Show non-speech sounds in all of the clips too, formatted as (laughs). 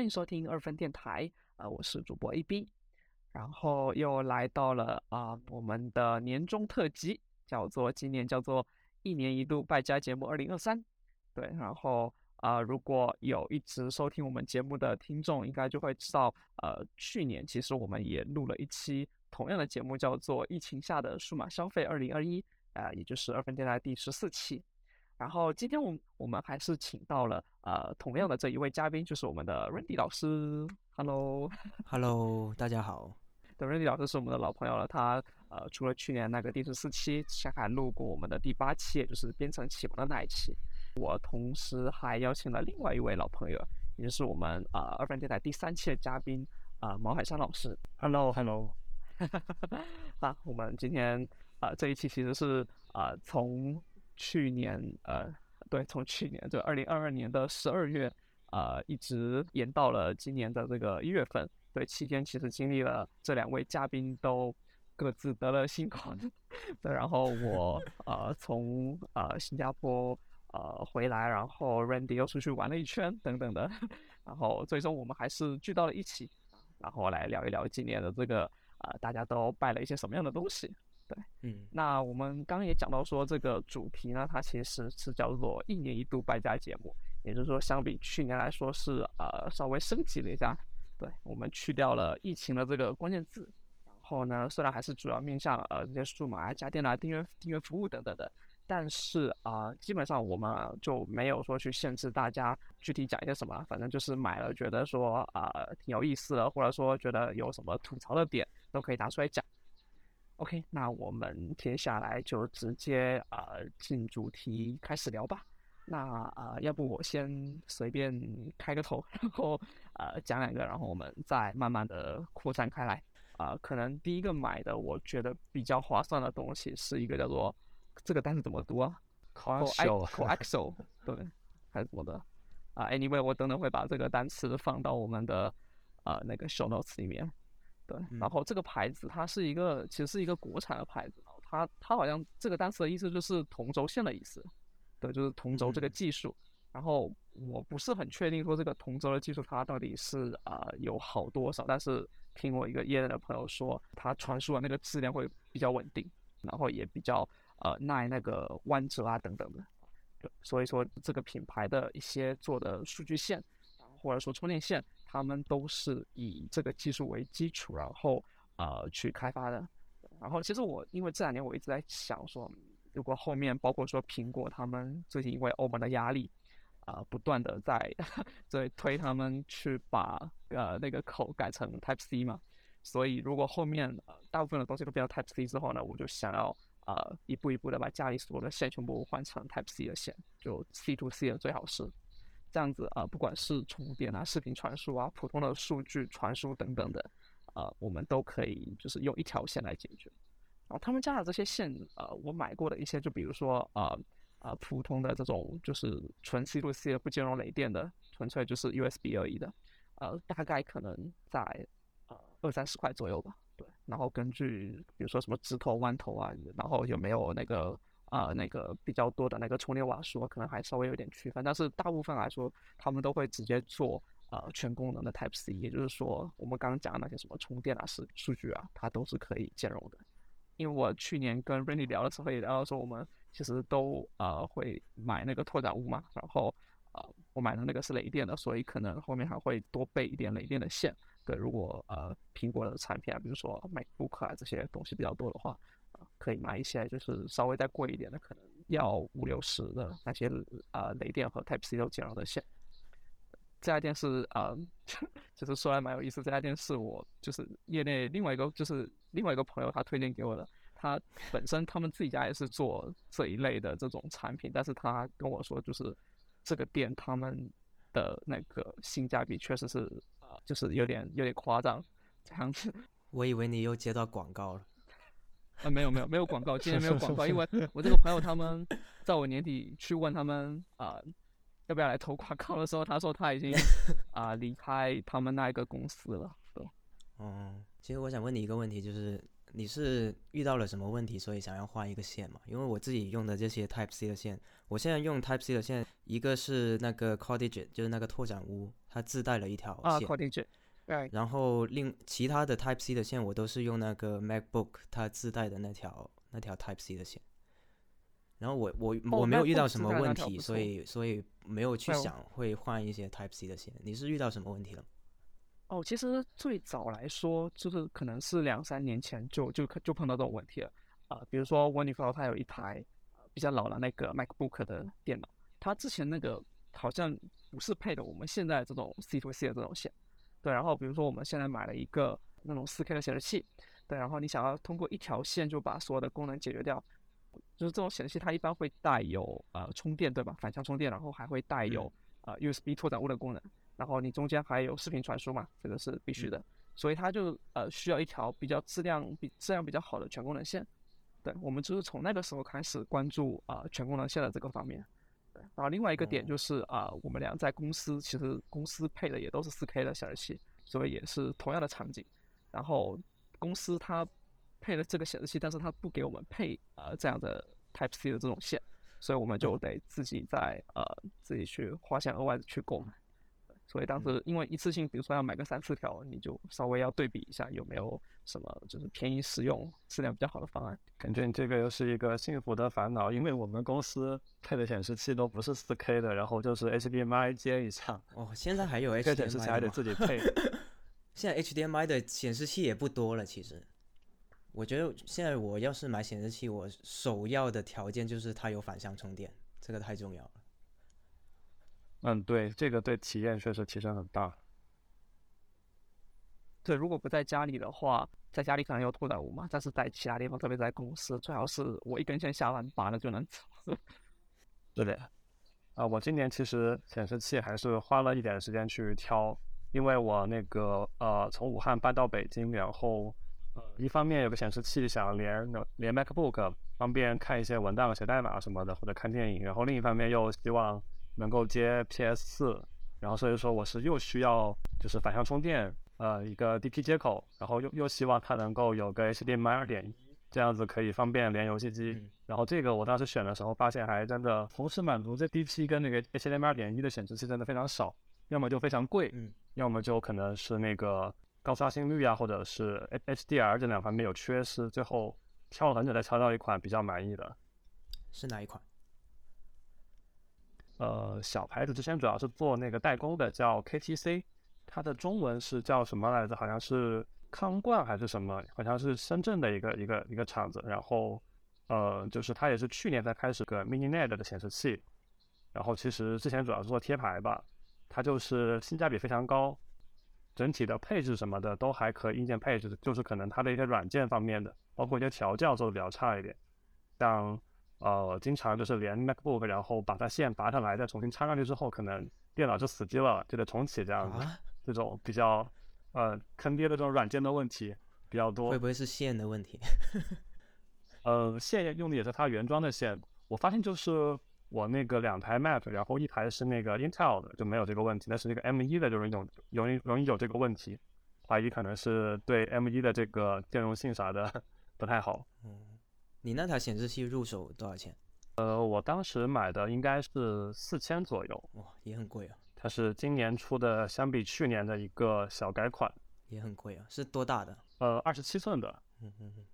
欢迎收听二分电台，呃，我是主播 AB，然后又来到了啊我们的年终特辑，叫做今年叫做一年一度败家节目二零二三，对，然后啊如果有一直收听我们节目的听众，应该就会知道，呃，去年其实我们也录了一期同样的节目，叫做疫情下的数码消费二零二一，啊，也就是二分电台第十四期。然后今天我我们还是请到了呃同样的这一位嘉宾，就是我们的 Randy 老师。Hello，Hello，(laughs) 大家好。对，Randy 老师是我们的老朋友了。他呃除了去年那个第十四期，前还录过我们的第八期，也就是编程启蒙的那一期。我同时还邀请了另外一位老朋友，也就是我们呃二分电台第三期的嘉宾啊毛海山老师。Hello，Hello。啊，我们今天啊这一期其实是啊从去年，呃，对，从去年就二零二二年的十二月，呃，一直延到了今年的这个一月份。对，期间其实经历了这两位嘉宾都各自得了新冠，(laughs) 对，然后我呃从呃新加坡呃回来，然后 Randy 又出去玩了一圈等等的，(laughs) 然后最终我们还是聚到了一起，然后来聊一聊今年的这个呃大家都拜了一些什么样的东西。对，嗯，那我们刚刚也讲到说，这个主题呢，它其实是叫做一年一度败家节目，也就是说，相比去年来说是呃稍微升级了一下。对，我们去掉了疫情的这个关键字，然后呢，虽然还是主要面向呃这些数码啊、家电啊、订阅订阅服务等等的，但是啊，基本上我们就没有说去限制大家具体讲一些什么，反正就是买了觉得说啊挺有意思的，或者说觉得有什么吐槽的点，都可以拿出来讲。OK，那我们接下来就直接啊进主题开始聊吧。那啊，要不我先随便开个头，然后呃讲两个，然后我们再慢慢的扩散开来。啊，可能第一个买的我觉得比较划算的东西是一个叫做这个单词怎么读啊？(laughs) coaxial，对，还是什么的？啊，anyway，我等等会把这个单词放到我们的呃那个 show notes 里面。对，然后这个牌子它是一个，其实是一个国产的牌子，它它好像这个单词的意思就是同轴线的意思，对，就是同轴这个技术。然后我不是很确定说这个同轴的技术它到底是啊有好多少，但是听我一个业内的朋友说，它传输的那个质量会比较稳定，然后也比较呃耐那个弯折啊等等的。对，所以说这个品牌的一些做的数据线，或者说充电线。他们都是以这个技术为基础，然后呃去开发的。然后其实我因为这两年我一直在想说，如果后面包括说苹果他们最近因为欧盟的压力啊，不断的在 (laughs) 在推他们去把呃那个口改成 Type C 嘛，所以如果后面大部分的东西都变成 Type C 之后呢，我就想要呃一步一步的把家里所有的线全部换成 Type C 的线，就 C to C 的最好是。这样子啊，不管是充电啊、视频传输啊、普通的数据传输等等的，呃，我们都可以就是用一条线来解决。然后他们家的这些线，呃，我买过的一些，就比如说呃呃普通的这种就是纯 C to C 的不兼容雷电的，纯粹就是 USB 而已的，呃，大概可能在呃二三十块左右吧。对，然后根据比如说什么直头弯头啊，然后有没有那个。啊，那个比较多的那个充电瓦数可能还稍微有点区分，但是大部分来说，他们都会直接做呃全功能的 Type C，也就是说，我们刚刚讲的那些什么充电啊、是数据啊，它都是可以兼容的。因为我去年跟 Randy 聊的时候也聊到说，我们其实都呃会买那个拓展坞嘛，然后呃我买的那个是雷电的，所以可能后面还会多备一点雷电的线。对，如果呃苹果的产品啊，比如说 MacBook 啊这些东西比较多的话。可以买一些，就是稍微再贵一点的，可能要五六十的那些啊雷电和 Type C 都兼容的线。这家店是啊，(laughs) 就是说来蛮有意思。这家店是我就是业内另外一个就是另外一个朋友他推荐给我的。他本身他们自己家也是做这一类的这种产品，但是他跟我说就是这个店他们的那个性价比确实是啊，就是有点有点夸张这样子。(laughs) 我以为你又接到广告了。啊，没有没有没有广告，今天没有广告，因为我这个朋友他们在我年底去问他们啊要不要来投广告的时候，他说他已经啊 (laughs) 离开他们那一个公司了。对，哦，其实我想问你一个问题，就是你你是遇到了什么问题，所以想要换一个线嘛？因为我自己用的这些 Type C 的线，我现在用 Type C 的线，一个是那个 Cordage，就是那个拓展坞，它自带了一条啊线，，Cordage，对，然后另其他的 Type C 的线，我都是用那个 MacBook 它自带的那条那条 Type C 的线。然后我我我没有遇到什么问题，所以所以没有去想会换一些 Type C 的线。你是遇到什么问题了？哦，其实最早来说，就是可能是两三年前就就就碰到这种问题了啊、比如说我女朋友她有一台呃比较老的那个 MacBook 的电脑，她之前那个好像不是配的我们现在这种 C to C 的这种线，对，然后比如说我们现在买了一个那种 4K 的显示器，对，然后你想要通过一条线就把所有的功能解决掉，就是这种显示器它一般会带有呃充电对吧，反向充电，然后还会带有、呃 USB 拓展坞的功能。然后你中间还有视频传输嘛，这个是必须的，所以它就呃需要一条比较质量比质量比较好的全功能线。对，我们就是从那个时候开始关注啊、全功能线的这个方面。对，然后另外一个点哦就是啊、我们俩在公司其实公司配的也都是 4K 的显示器，所以也是同样的场景。然后公司它配了这个显示器，但是它不给我们配呃这样的 Type C 的这种线，所以我们就得自己在呃自己去花钱额外的去购买。所以当时因为一次性，比如说要买个三四条，你就稍微要对比一下有没有什么就是便宜实用、质量比较好的方案。感觉你这个又是一个幸福的烦恼，因为我们公司配的显示器都不是 4K 的，然后就是 HDMI 接一上，哦，现在还有 (laughs) 这个显示器 HDMI 还得？自己配。(laughs) 现在 HDMI 的显示器也不多了，其实。我觉得现在我要是买显示器，我首要的条件就是它有反向充电，这个太重要了。嗯，对，这个对体验确实提升很大。对，如果不在家里的话，在家里可能有拓展坞嘛，但是在其他地方，特别在公司，最好是我一根线下完拔了就能走。(laughs) 是的，啊，我今年其实显示器还是花了一点时间去挑，因为我那个呃从武汉搬到北京，然后呃一方面有个显示器想连连 MacBook，方便看一些文档、写代码什么的，或者看电影，然后另一方面又希望能够接 PS 四，然后所以说我是又需要就是反向充电，呃一个 DP 接口，然后又又希望它能够有个 HDMI 二点一，这样子可以方便连游戏机。嗯然后这个我当时选的时候，发现还真的同时满足这 DP 跟那个 HDMI 二点一的显示器真的非常少，要么就非常贵，嗯，要么就可能是那个高刷新率啊，或者是 H HDR 这两方面有缺失，最后挑了很久才挑到一款比较满意的。是哪一款？呃，小牌子之前主要是做那个代工的，叫 KTC，它的中文是叫什么来着？好像是康冠还是什么？好像是深圳的一个一个一个厂子。然后，呃，就是它也是去年才开始个 Mini LED 的显示器。然后其实之前主要是做贴牌吧，它就是性价比非常高，整体的配置什么的都还可以，硬件配置就是可能它的一些软件方面的，包括一些调教做的比较差一点，像呃，经常就是连 MacBook，然后把它线拔上来，再重新插上去之后，可能电脑就死机了，就得重启这样子。啊，这种比较呃坑爹的这种软件的问题比较多会。不会是线的问题？(laughs) 呃，线用的也是它原装的线。我发现就是我那个两台 Mac，然后一台是那个 Intel 的，就没有这个问题。但是那个 M1 的就容易有容易容易有这个问题，怀疑可能是对 M1 的这个兼容性啥的 (laughs) 不太好。嗯，你那台显示器入手多少钱？呃，我当时买的应该是四千左右，哇，也很贵啊，它是今年出的，相比去年的一个小改款，也很贵啊，是多大的？呃，二十七寸的，嗯嗯嗯，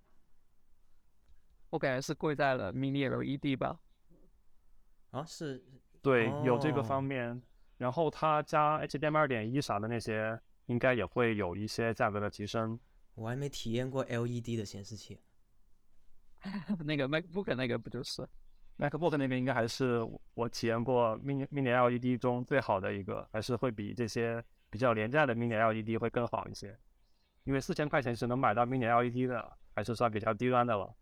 我感觉是贵在了 Mini LED 吧。啊，是对，有这个哦方面。然后它加 HDMI 二点一啥的那些，应该也会有一些价格的提升。我还没体验过 LED 的显示器。(laughs) 那个 MacBook 那个不就是？MacBook 那个应该还是我我体验过 Mini Mini LED 中最好的一个，还是会比这些比较廉价的 Mini LED 会更好一些。因为四千块钱是能买到 Mini LED 的，还是算比较低端的了。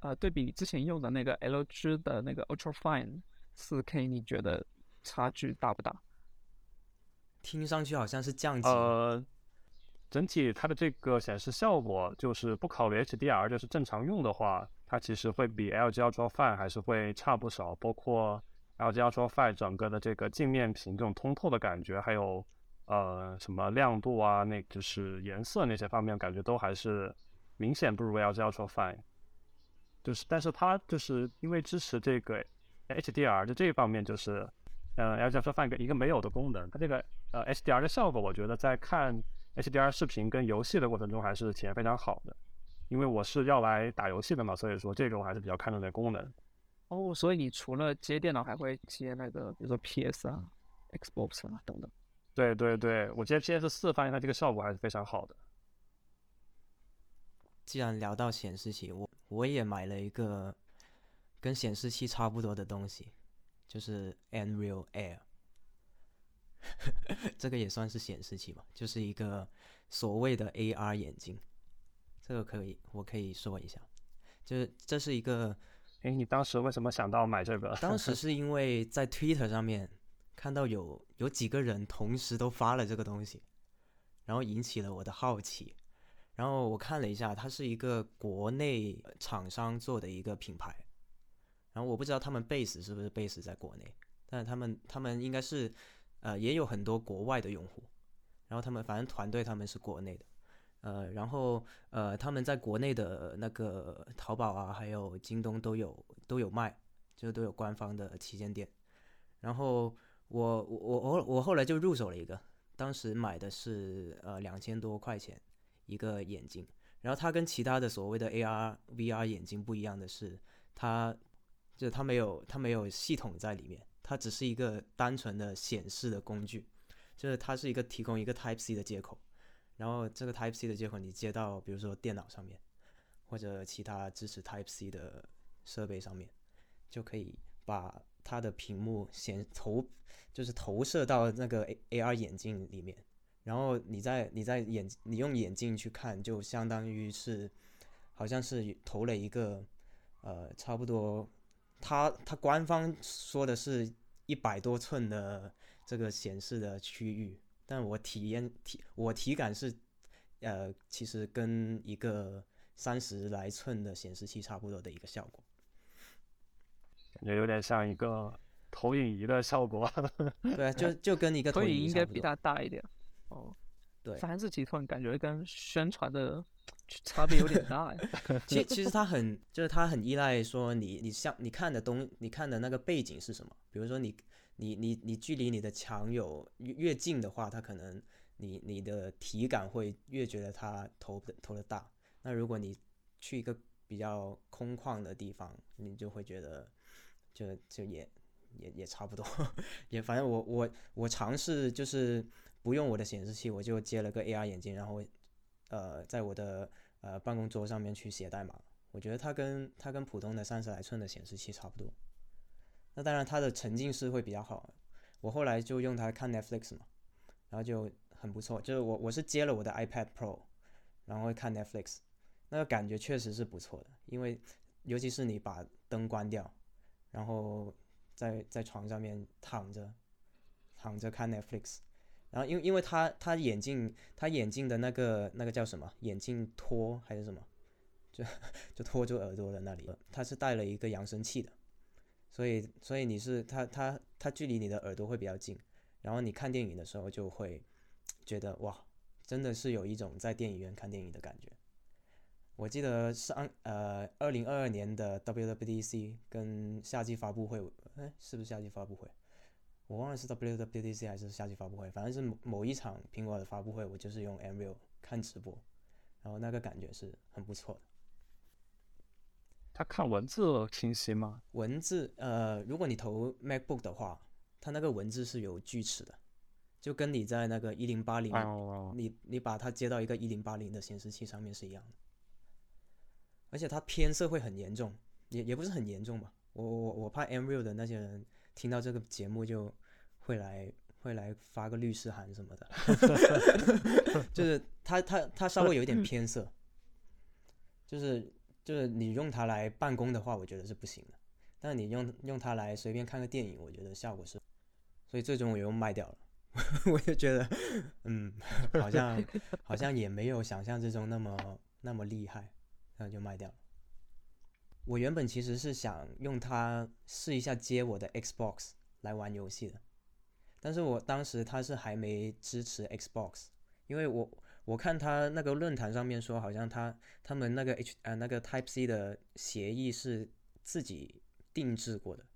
呃，对比你之前用的那个 LG 的那个 Ultra Fine 4K，你觉得差距大不大？听上去好像是降级。呃，整体它的这个显示效果，就是不考虑 HDR，就是正常用的话，它其实会比 LG Ultra Fine 还是会差不少。包括 LG Ultra Fine 整个的这个镜面屏这种通透的感觉，还有呃什么亮度啊，那就是颜色那些方面，感觉都还是明显不如 LG Ultra Fine。就是，但是它就是因为支持这个 HDR 的这一方面，就是，呃，LG Ultra Fine 一个没有的功能。它这个呃 HDR 的效果，我觉得在看 HDR 视频跟游戏的过程中还是体验非常好的。因为我是要来打游戏的嘛，所以说这个我还是比较看重的功能。哦，所以你除了接电脑，还会接那个，比如说 PS 啊、Xbox 啊等等。对对对，我接 PS 四，发现它这个效果还是非常好的。既然聊到显示器，我我也买了一个跟显示器差不多的东西，就是 Unreal Air。(laughs) 这个也算是显示器嘛，就是一个所谓的 AR 眼镜。这个可以，我可以说一下，就是这是一个。哎，你当时为什么想到买这个？当时是因为在 Twitter 上面看到有有几个人同时都发了这个东西，然后引起了我的好奇。然后我看了一下，它是一个国内厂商做的一个品牌。然后我不知道他们 base 是不是 base 在国内，但是他们他们应该是呃也有很多国外的用户。然后他们反正团队他们是国内的。呃，然后呃，他们在国内的那个淘宝啊，还有京东都有都有卖，就都有官方的旗舰店。然后我我我我后来就入手了一个，当时买的是呃两千多块钱一个眼镜。然后它跟其他的所谓的 AR VR 眼镜不一样的是，它就它没有它没有系统在里面，它只是一个单纯的显示的工具，就是它是一个提供一个 Type C 的接口。然后这个 Type C 的接口你接到比如说电脑上面，或者其他支持 Type C 的设备上面，就可以把它的屏幕显投，就是投射到那个 A A R 眼镜里面。然后你在你在眼你用眼镜去看，就相当于是好像是投了一个呃差不多，它它官方说的是一百多寸的这个显示的区域。但我体验体我体感是，呃，其实跟一个三十来寸的显示器差不多的一个效果，感觉有点像一个投影仪的效果。(laughs) 对，就就跟一个投影仪应该比它大一点。哦，对，三十几寸感觉跟宣传的差别有点大呀。(laughs) 其其实它很就是它很依赖说你你像你看的东你看的那个背景是什么，比如说你。你你你距离你的墙有越越近的话，它可能你你的体感会越觉得它投的投的大。那如果你去一个比较空旷的地方，你就会觉得就就也也也差不多。(laughs) 也反正我我我尝试就是不用我的显示器，我就接了个 AR 眼镜，然后呃在我的呃办公桌上面去写代码。我觉得它跟它跟普通的三十来寸的显示器差不多。那当然，它的沉浸式会比较好。我后来就用它看 Netflix 嘛，然后就很不错。就是我我是接了我的 iPad Pro，然后会看 Netflix，那个感觉确实是不错的。因为尤其是你把灯关掉，然后在在床上面躺着躺着看 Netflix，然后因为因为他他眼镜他眼镜的那个那个叫什么眼镜托还是什么，就就托住耳朵的那里，他是带了一个扬声器的。所以，所以你是他他他距离你的耳朵会比较近，然后你看电影的时候就会觉得哇，真的是有一种在电影院看电影的感觉。我记得上呃二零二二年的 WWDC 跟夏季发布会，哎，是不是夏季发布会？我忘了是 WWDC 还是夏季发布会，反正是某某一场苹果的发布会，我就是用 Unreal 看直播，然后那个感觉是很不错的。它看文字清晰吗？文字，呃，如果你投 MacBook 的话，它那个文字是有锯齿的，就跟你在那个一零八零，你你把它接到一个一零八零的显示器上面是一样的。而且它偏色会很严重，也也不是很严重吧。我我我怕 Unreal 的那些人听到这个节目就会来会来发个律师函什么的，(laughs) 就是它它它稍微有一点偏色，就是。就是你用它来办公的话，我觉得是不行的。但是你用用它来随便看个电影，我觉得效果是。所以最终我又卖掉了。(laughs) 我就觉得，嗯，好像 (laughs) 好像也没有想象之中那么那么厉害，然后就卖掉了。我原本其实是想用它试一下接我的 Xbox 来玩游戏的，但是我当时它是还没支持 Xbox，因为我我看它那个论坛上面说，好像它他们那个 H 呃那个 Type C 的协议是自己定制过的，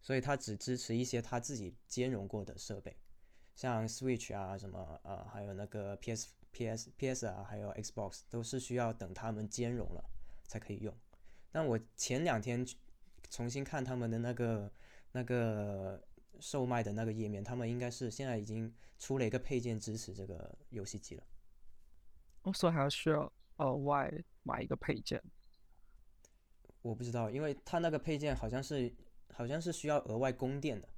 所以它只支持一些它自己兼容过的设备，像 Switch 啊什么呃，还有那个 PS PS PS 啊，还有 Xbox 都是需要等他们兼容了才可以用。但我前两天重新看他们的那个那个售卖的那个页面，他们应该是现在已经出了一个配件支持这个游戏机了。哦，所以还要需要额外买一个配件。我不知道，因为它那个配件好像是好像是需要额外供电的。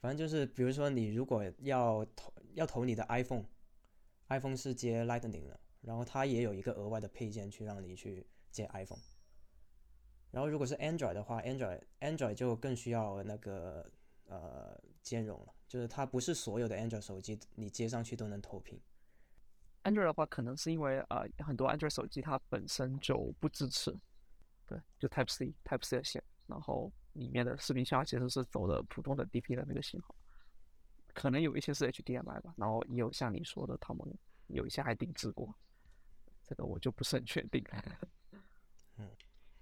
反正就是，比如说你如果要投要投你的 iPhone，iPhone 是接 Lightning 的，然后它也有一个额外的配件去让你去接 iPhone。然后如果是 Android 的话，Android Android 就更需要那个呃兼容了，就是它不是所有的 Android 手机你接上去都能投屏。Android 的话，可能是因为呃很多 Android 手机它本身就不支持，对，就 Type C Type C 的线，然后里面的视频信号其实是走的普通的 DP 的那个信号，可能有一些是 HDMI 吧，然后也有像你说的，他们有一些还定制过，这个我就不是很确定。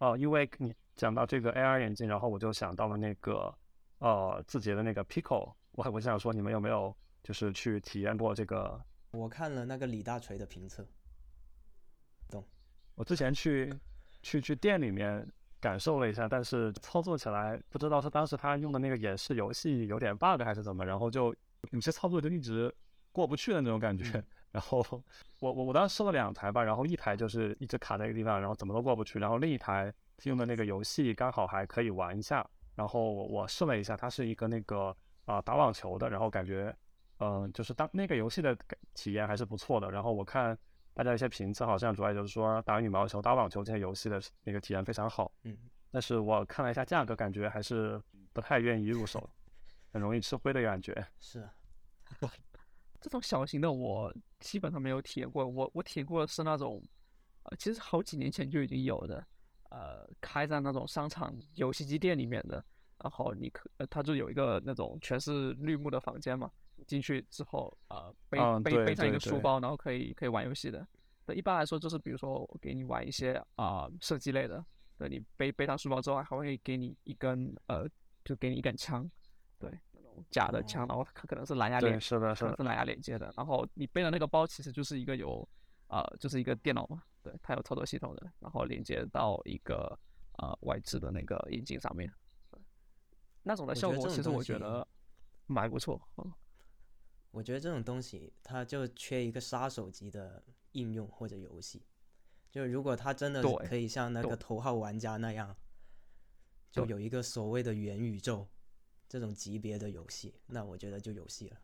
哦，因为你讲到这个 AR 眼镜，然后我就想到了那个呃字节的那个 Pico，我还我想说你们有没有就是去体验过这个？我看了那个李大锤的评测，懂我之前去去去店里面感受了一下，但是操作起来不知道是当时他用的那个演示游戏有点 bug 还是怎么，然后就有些操作就一直过不去的那种感觉。然后我我我当时试了两台吧，然后一台就是一直卡在一个地方，然后怎么都过不去，然后另一台用的那个游戏刚好还可以玩一下。然后我试了一下，它是一个那个啊、呃打网球的，然后感觉嗯、呃就是当那个游戏的体验还是不错的。然后我看大家一些评测，好像主要就是说打羽毛球、打网球这些游戏的那个体验非常好。嗯，但是我看了一下价格，感觉还是不太愿意入手，(laughs) 很容易吃灰的感觉。是啊，(laughs) 这种小型的我基本上没有体验过，我我体验过的是那种，呃，其实好几年前就已经有的，呃，开在那种商场游戏机店里面的，然后你可，呃，它就有一个那种全是绿幕的房间嘛，进去之后，呃，背、背背上一个书包，然后可以可以玩游戏的。对，一般来说就是比如说我给你玩一些啊、射击类的，对你背背上书包之后还会给你一根呃，就给你一杆枪，假的枪，然后它可能是蓝牙连对，是的，是的。是蓝牙连接的。然后你背的那个包其实就是一个有，呃，就是一个电脑嘛，对，它有操作系统的，然后连接到一个呃外置的那个眼镜上面。那种的效果其实我觉得蛮不错。嗯，我觉得这种东西它就缺一个杀手级的应用或者游戏。就如果它真的对可以像那个头号玩家那样，就有一个所谓的元宇宙这种级别的游戏，那我觉得就有戏了。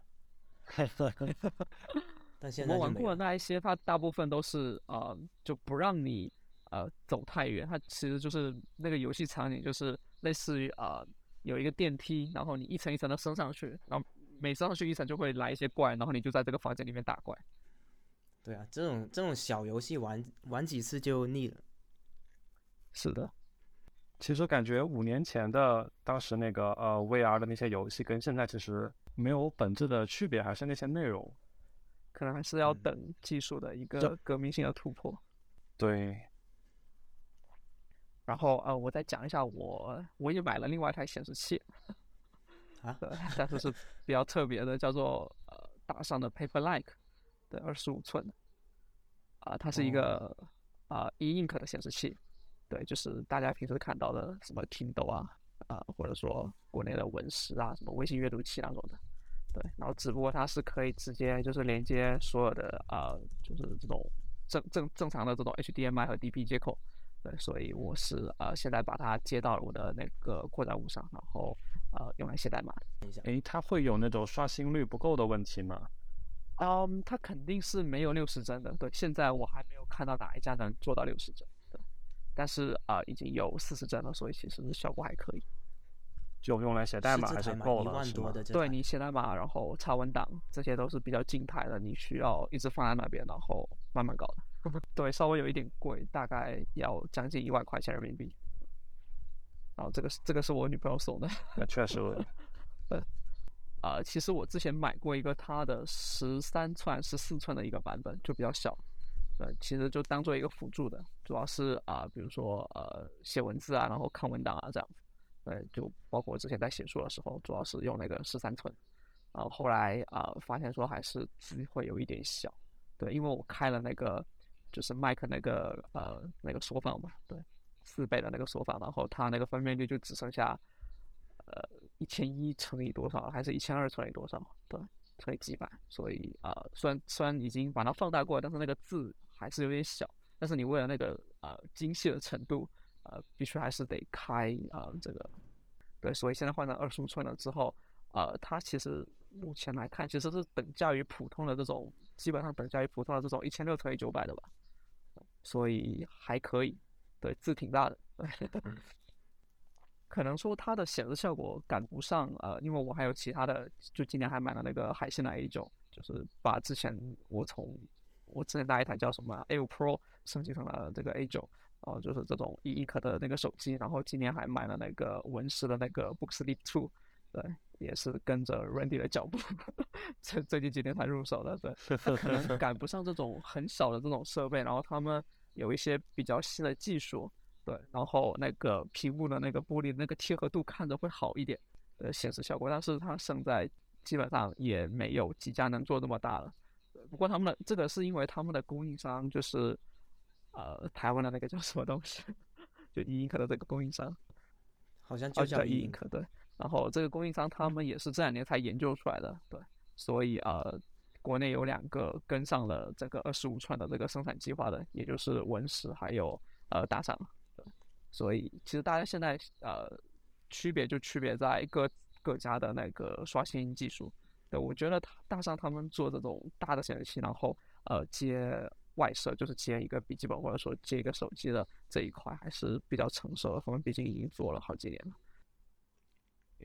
(laughs) (laughs) 但我现在就没有们玩过的。那一些，它大部分都是呃就不让你呃走太远，它其实就是那个游戏场景就是类似于呃有一个电梯，然后你一层一层的升上去，然后每升上去一层就会来一些怪，然后你就在这个房间里面打怪。对啊，这种这种小游戏玩玩几次就腻了。是的，其实感觉五年前的当时那个呃 VR 的那些游戏跟现在其实没有本质的区别，还是那些内容。可能还是要嗯。等技术的一个革命性的突破。对，然后呃，我再讲一下我我也买了另外一台显示器，啊，但是是比较特别的，叫做呃大上的 Paperlike 的二十五寸。的，啊、它是一个啊 e ink 的显示器，对，就是大家平时看到的什么 Kindle 啊啊、或者说国内的文石啊，什么微信阅读器那种的，对，然后只不过它是可以直接就是连接所有的啊、就是这种正正正常的这种 HDMI 和 DP 接口。对，所以我是呃现在把它接到了我的那个扩展坞上，然后呃用来写代码的。等一下，诶，它会有那种刷新率不够的问题吗？嗯，它肯定是没有六十帧的。对，现在我还没有看到哪一家能做到六十帧。对，但是啊、呃已经有四十帧了，所以其实效果还可以。就用来写代码？还是够了，是对你写代码，然后查文档，这些都是比较静态的，你需要一直放在那边，然后慢慢搞的。(laughs) 对，稍微有一点贵，大概要将近一万块钱人民币。然后这个是这个是我女朋友送的。那确实，(laughs) 啊，其实我之前买过一个它的十三寸、十四寸的一个版本，就比较小。对，其实就当做一个辅助的，主要是啊，比如说呃写文字啊，然后看文档啊这样子。对，就包括我之前在写书的时候，主要是用那个十三寸。然后后来啊，发现说还是字会有一点小。对，因为我开了那个就是麦克那个呃那个缩放嘛，对，四倍的那个缩放，然后它那个分辨率就只剩下呃一千一乘以多少，还是一千二乘以多少？对，乘以几百。所以啊，虽然虽然已经把它放大过，但是那个字。还是有点小，但是你为了那个呃精细的程度，呃，必须还是得开啊这个，对，所以现在换成二十五寸了之后，呃，它其实目前来看其实是等价于普通的这种，基本上等价于普通的这种一千六乘以九百的吧，所以还可以，对，字挺大的，对，(laughs) 可能说它的显示效果赶不上，呃，因为我还有其他的，就今年还买了那个海信的 A 九，就是把之前我从我之前带一台叫什么 A 五 Pro 升级成了这个 A 九，然后就是这种 E Ink 的那个手机，然后今年还买了那个文石的那个 Booksleep Two，对，也是跟着 Randy 的脚步，最最近几年才入手的，对，(laughs) 可能赶不上这种很小的这种设备，然后他们有一些比较新的技术，对，然后那个屏幕的那个玻璃那个贴合度看着会好一点，呃，显示效果，但是它现在基本上也没有几家能做这么大了。不过他们的这个是因为他们的供应商就是，呃，台湾的那个叫什么东西，(laughs) 就伊英克的这个供应商，好像就叫伊英克对。然后这个供应商他们也是这两年才研究出来的，对。所以呃，国内有两个跟上了这个二十五寸的这个生产计划的，也就是文石还有呃大厂，对。所以其实大家现在呃区别就区别在各各家的那个刷新技术。对，我觉得大上他们做这种大的显示器，然后呃接外设，就是接一个笔记本或者说接一个手机的这一块还是比较成熟的。他们毕竟已经做了好几年了。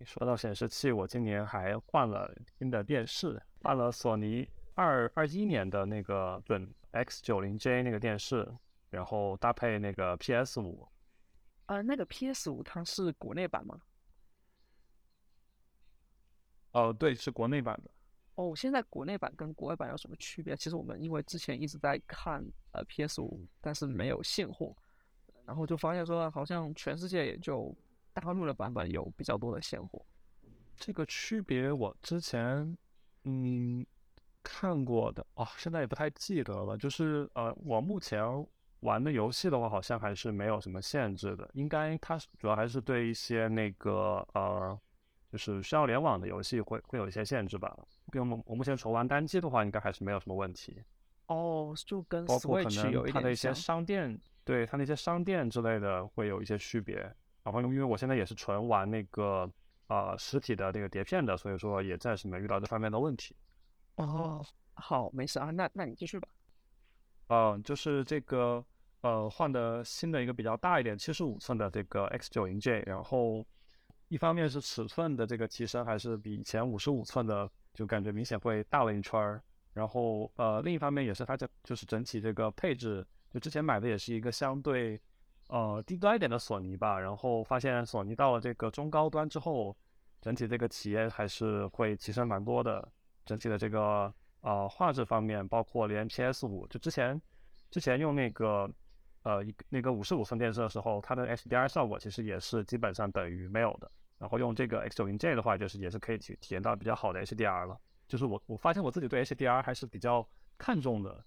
说到显示器，我今年还换了新的电视，换了索尼二二一年的那个准 X 九零 J 那个电视，然后搭配那个 PS 五。啊，那个 PS 五它是国内版吗？哦，对，是国内版的。哦，现在国内版跟国外版有什么区别？其实我们因为之前一直在看呃 PS 五，但是没有现货，然后就发现说好像全世界也就大陆的版本有比较多的现货。这个区别我之前嗯看过的哦，现在也不太记得了。就是呃，我目前玩的游戏的话，好像还是没有什么限制的。应该它主要还是对一些那个呃。就是需要联网的游戏会会有一些限制吧。跟我们我目前纯玩单机的话，应该还是没有什么问题。哦，就跟包括可能它的一些商店，对它那些商店之类的会有一些区别。然后因为我现在也是纯玩那个呃实体的那个碟片的，所以说也暂时没遇到这方面的问题。哦，好，没事啊，那那你继续吧。嗯，就是这个呃换的新的一个比较大一点七十五寸的这个 X 九零 J，然后。一方面是尺寸的这个提升，还是比以前五十五寸的就感觉明显会大了一圈儿。然后呃，另一方面也是它这就是整体这个配置，就之前买的也是一个相对呃低端一点的索尼吧。然后发现索尼到了这个中高端之后，整体这个体验还是会提升蛮多的。整体的这个呃画质方面，包括连 PS 五，就之前之前用那个。呃，一那个五十五寸电视的时候，它的 HDR 效果其实也是基本上等于没有的。然后用这个 X90J 的话，就是也是可以体体验到比较好的 HDR 了。就是我我发现我自己对 HDR 还是比较看重的。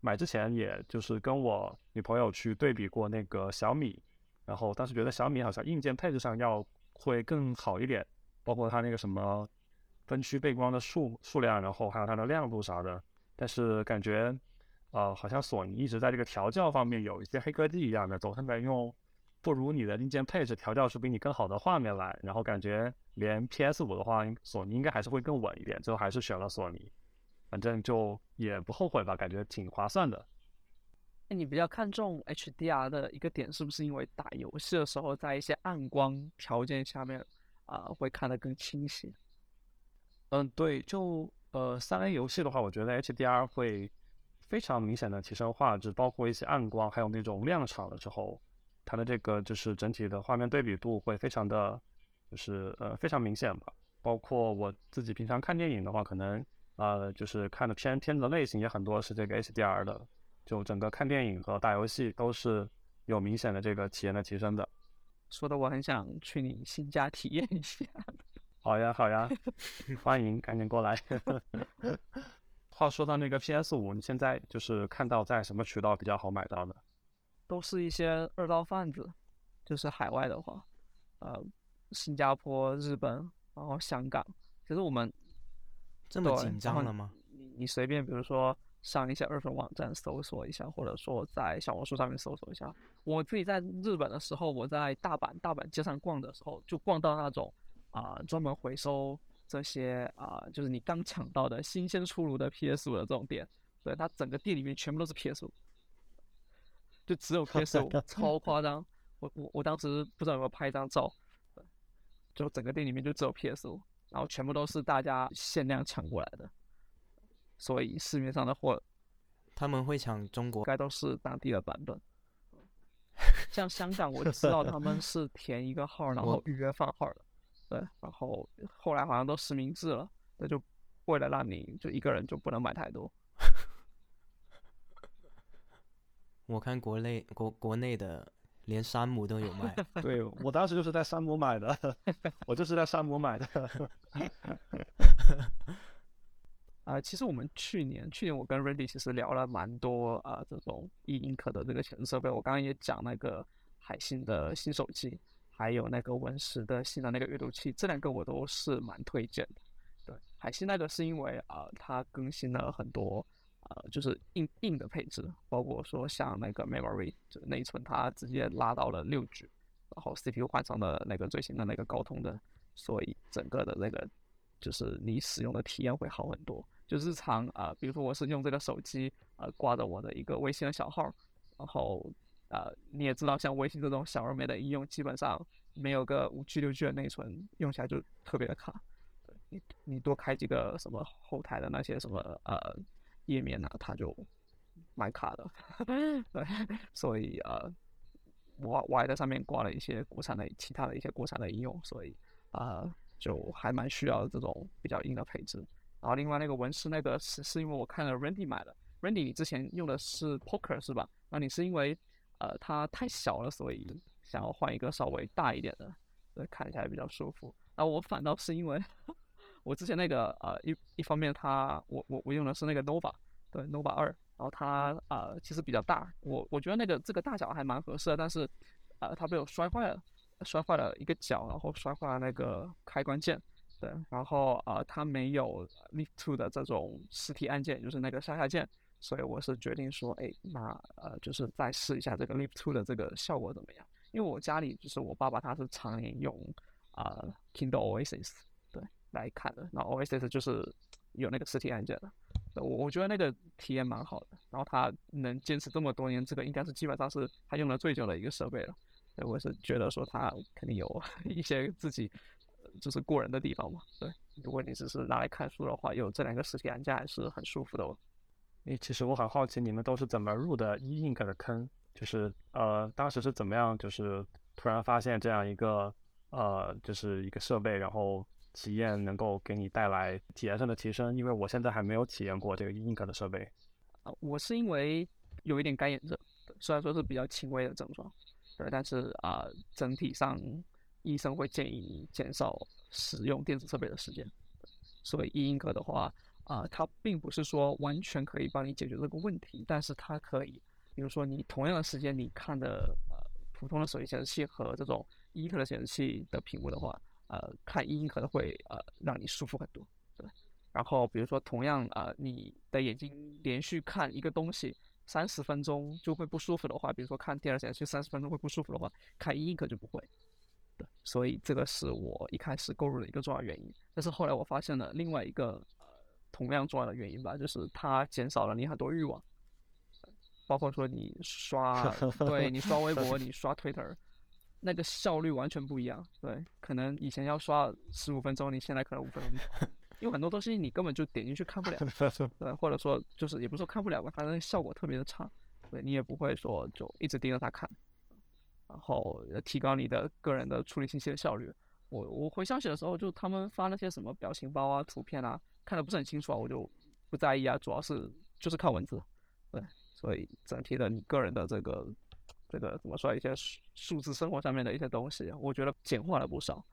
买之前也就是跟我女朋友去对比过那个小米，然后当时觉得小米好像硬件配置上要会更好一点，包括它那个什么分区背光的数数量，然后还有它的亮度啥的。但是感觉。呃，好像索尼一直在这个调教方面有一些黑科技一样的，总是在用不如你的硬件配置调教出比你更好的画面来。然后感觉连 PS 五的话，索尼应该还是会更稳一点，最后还是选了索尼。反正就也不后悔吧，感觉挺划算的。那你比较看重 HDR 的一个点，是不是因为打游戏的时候在一些暗光条件下面啊会看得更清晰？嗯，对，就呃三 A 游戏的话，我觉得 HDR 会。非常明显的提升画质，包括一些暗光，还有那种亮场的时候，它的这个就是整体的画面对比度会非常的，就是呃非常明显吧。包括我自己平常看电影的话，可能呃就是看的片片子类型也很多是这个 HDR 的，就整个看电影和打游戏都是有明显的这个体验的提升的。说的我很想去你新家体验一下。(laughs) 好呀好呀，欢迎赶紧过来。(laughs) 话说到那个 PS 五，你现在就是看到在什么渠道比较好买到的？都是一些二道贩子，就是海外的话，呃，新加坡、日本，然后香港。其实我们这么紧张了吗？你你随便，比如说上一些二手网站搜索一下，或者说在小红书上面搜索一下。我自己在日本的时候，我在大阪大阪街上逛的时候，就逛到那种啊、专门回收这些啊、就是你刚抢到的新鲜出炉的 PS 五的这种店，对，它整个店里面全部都是 PS 五，就只有 PS 五，超夸张。我我我当时不知道有没有拍一张照，对就整个店里面就只有 PS 五，然后全部都是大家限量抢过来的，所以市面上的货他们会抢中国应该都是当地的版本。(laughs) 像香港，我知道他们是填一个号，(laughs) 然后预约放号的，对，然后后来好像都实名制了，那就为了让你就一个人就不能买太多。我看国内国国内的连山姆都有卖，(laughs) 对我当时就是在山姆买的，(laughs) 我就是在山姆买的。(laughs) 啊、其实我们去年，去年我跟 Randy 其实聊了蛮多啊、这种 e ink 的这个前置设备。我刚刚也讲那个海信的新手机，还有那个文石的新的那个阅读器，这两个我都是蛮推荐的。对，海信那个是因为啊、它更新了很多呃，就是硬硬的配置，包括说像那个 memory 就是内存，它直接拉到了六 G，然后 CPU 换上了那个最新的那个高通的，所以整个的那个就是你使用的体验会好很多。就日常啊、比如说我是用这个手机呃挂着我的一个微信的小号，然后呃你也知道，像微信这种小而美的应用，基本上没有个五 G 六 G 的内存，用起来就特别的卡。你你多开几个什么后台的那些什么呃页面呢、它就蛮卡的。(laughs) 对，所以呃我我还在上面挂了一些国产的其他的一些国产的应用，所以啊、呃就还蛮需要这种比较硬的配置。然后另外那个文师那个是是因为我看了 Randy 买的，Randy 你之前用的是 Poker 是吧？那你是因为呃它太小了，所以想要换一个稍微大一点的，对，看起来比较舒服。那我反倒是因为我之前那个呃一一方面它我我我用的是那个 Nova，对 Nova 二，然后它呃其实比较大，我我觉得那个这个大小还蛮合适的，但是呃它被我摔坏了，摔坏了一个角，然后摔坏了那个开关键。对，然后呃，它没有 Lift Two 的这种实体按键，就是那个上下键，所以我是决定说，哎，那呃，就是再试一下这个 Lift Two 的这个效果怎么样？因为我家里就是我爸爸他是常年用啊、呃 Kindle Oasis 来看的，然后 O S S 就是有那个实体按键的，我我觉得那个体验蛮好的，然后它能坚持这么多年，这个应该是基本上是他用的最久的一个设备了，所以我是觉得说它肯定有 (laughs) 一些自己。就是过人的地方嘛。对，如果你只是拿来看书的话，有这两个实体按键还是很舒服的哦。诶，其实我很好奇，你们都是怎么入的 e ink 的坑？就是呃，当时是怎么样，就是突然发现这样一个呃，就是一个设备，然后体验能够给你带来体验上的提升？因为我现在还没有体验过这个 e ink 的设备。啊，我是因为有一点干眼症，虽然说是比较轻微的症状，对，但是啊、整体上医生会建议你减少使用电子设备的时间。所以 e ink 的话，啊、它并不是说完全可以帮你解决这个问题，但是它可以，比如说你同样的时间你看的呃普通的手机显示器和这种 e ink 的显示器的屏幕的话，呃，看 e ink 的会呃让你舒服很多。对，然后比如说同样啊、呃你的眼睛连续看一个东西三十分钟就会不舒服的话，比如说看电脑显示器三十分钟会不舒服的话，看 e ink 就不会。对，所以这个是我一开始购入的一个重要原因。但是后来我发现了另外一个呃同样重要的原因吧，就是它减少了你很多欲望，包括说你刷，(laughs) 对你刷微博，你刷 Twitter，那个效率完全不一样。对，可能以前要刷十五分钟，你现在可能五分钟，(laughs) 因为很多东西你根本就点进去看不了。对，或者说就是也不是说看不了吧，反正效果特别的差，对你也不会说就一直盯着它看，然后呃提高你的个人的处理信息的效率。我我回消息的时候，就他们发那些什么表情包啊、图片啊，看的不是很清楚啊，我就不在意啊，主要是就是看文字，对，所以整体的你个人的这个这个怎么说一些数字生活上面的一些东西，我觉得简化了不少。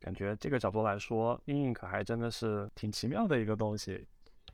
感觉这个角度来说，E Ink 还真的是挺奇妙的一个东西，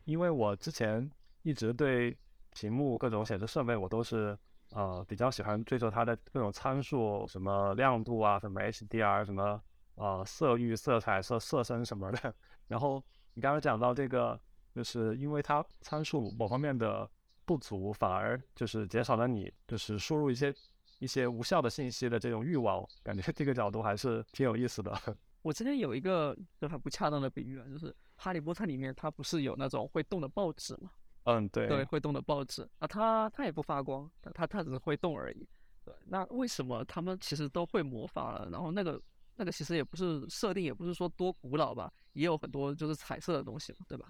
因为我之前一直对屏幕各种显示设备，我都是呃比较喜欢追求它的各种参数，什么亮度啊，什么 HDR，什么呃色域、色彩、色色深什么的。然后你刚才讲到这个，就是因为它参数某方面的不足，反而就是减少了你就是输入一些一些无效的信息的这种欲望，感觉这个角度还是挺有意思的。(laughs) 我之前有一个就很不恰当的比喻啊，就是《哈利波特》里面它不是有那种会动的报纸嘛？嗯，对，对，会动的报纸啊，它它也不发光，它它只是会动而已。对，那为什么他们其实都会魔法了？然后那个那个其实也不是设定，也不是说多古老吧，也有很多就是彩色的东西嘛，对吧？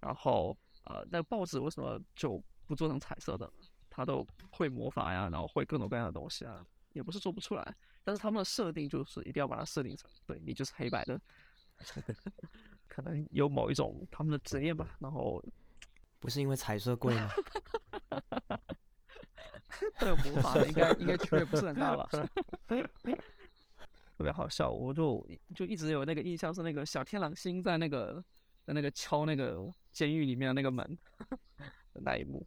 然后呃，那个报纸为什么就不做成彩色的？它都会魔法呀，然后会各种各样的东西啊，也不是做不出来。但是他们的设定就是一定要把它设定成，对你就是黑白的，(laughs) 可能有某一种他们的职业吧。然后不是因为彩色贵吗？(laughs) 这个魔法应该应该区别不是很大吧？(laughs) 特别好笑，我就就一直有那个印象是那个小天狼星在那个在那个敲那个监狱里面的那个门的那一幕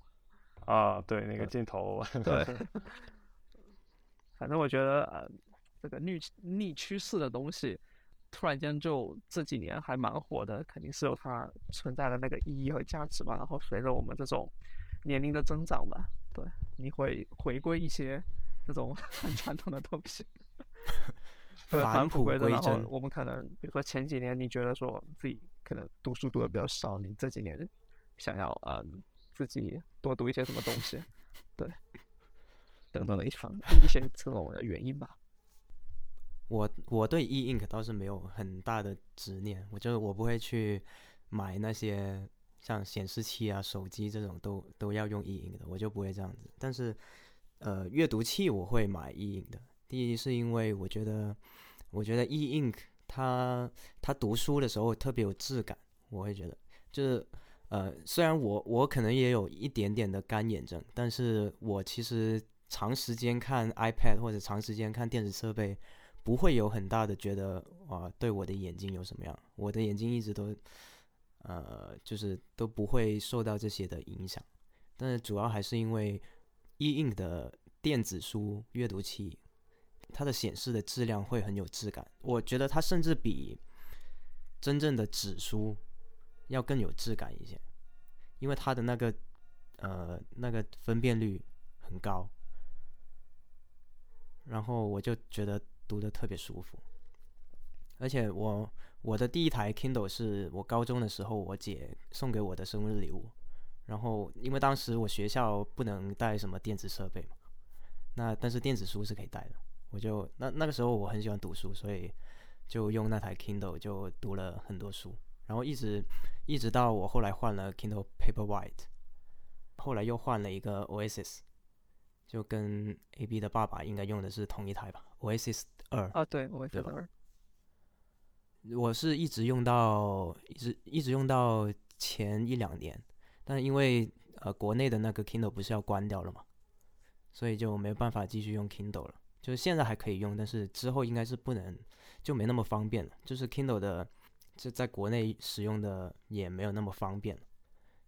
啊，对那个镜头，(laughs) 对，反正我觉得呃。这个逆逆趋势的东西，突然间就这几年还蛮火的，肯定是有它存在的那个意义和价值吧。然后随着我们这种年龄的增长吧，对，你会回归一些这种 (laughs) 很传统的东西，(laughs) 返璞归真。然后我们可能比如说前几年你觉得说自己可能读书读的比较少，你这几年想要嗯自己多读一些什么东西，对，等等的一方 (laughs) 一些这种原因吧。我我对 E Ink 倒是没有很大的执念，我就是我不会去买那些像显示器啊、手机这种都都要用 E Ink 的，我就不会这样子。但是，呃，阅读器我会买 E Ink 的。第一是因为我觉得，我觉得 E Ink 它它读书的时候特别有质感，我会觉得就是呃，虽然我我可能也有一点点的干眼症，但是我其实长时间看 iPad 或者长时间看电子设备。不会有很大的觉得啊，对我的眼睛有什么样？我的眼睛一直都，呃，就是都不会受到这些的影响。但是主要还是因为 E Ink 的电子书阅读器，它的显示的质量会很有质感。我觉得它甚至比真正的纸书要更有质感一些，因为它的那个呃那个分辨率很高。然后我就觉得。读的特别舒服，而且我我的第一台 Kindle 是我高中的时候我姐送给我的生日礼物，然后因为当时我学校不能带什么电子设备嘛，那但是电子书是可以带的，我就那那个时候我很喜欢读书，所以就用那台 Kindle 就读了很多书，然后一直一直到我后来换了 Kindle Paperwhite，后来又换了一个 Oasis，就跟 A B 的爸爸应该用的是同一台吧，Oasis。二啊，对，，Oasis 二，我是一直用到一直一直用到前一两年，但因为呃国内的那个 Kindle 不是要关掉了嘛，所以就没办法继续用 Kindle 了。就是现在还可以用，但是之后应该是不能，就没那么方便了。就是 Kindle 的就在国内使用的也没有那么方便，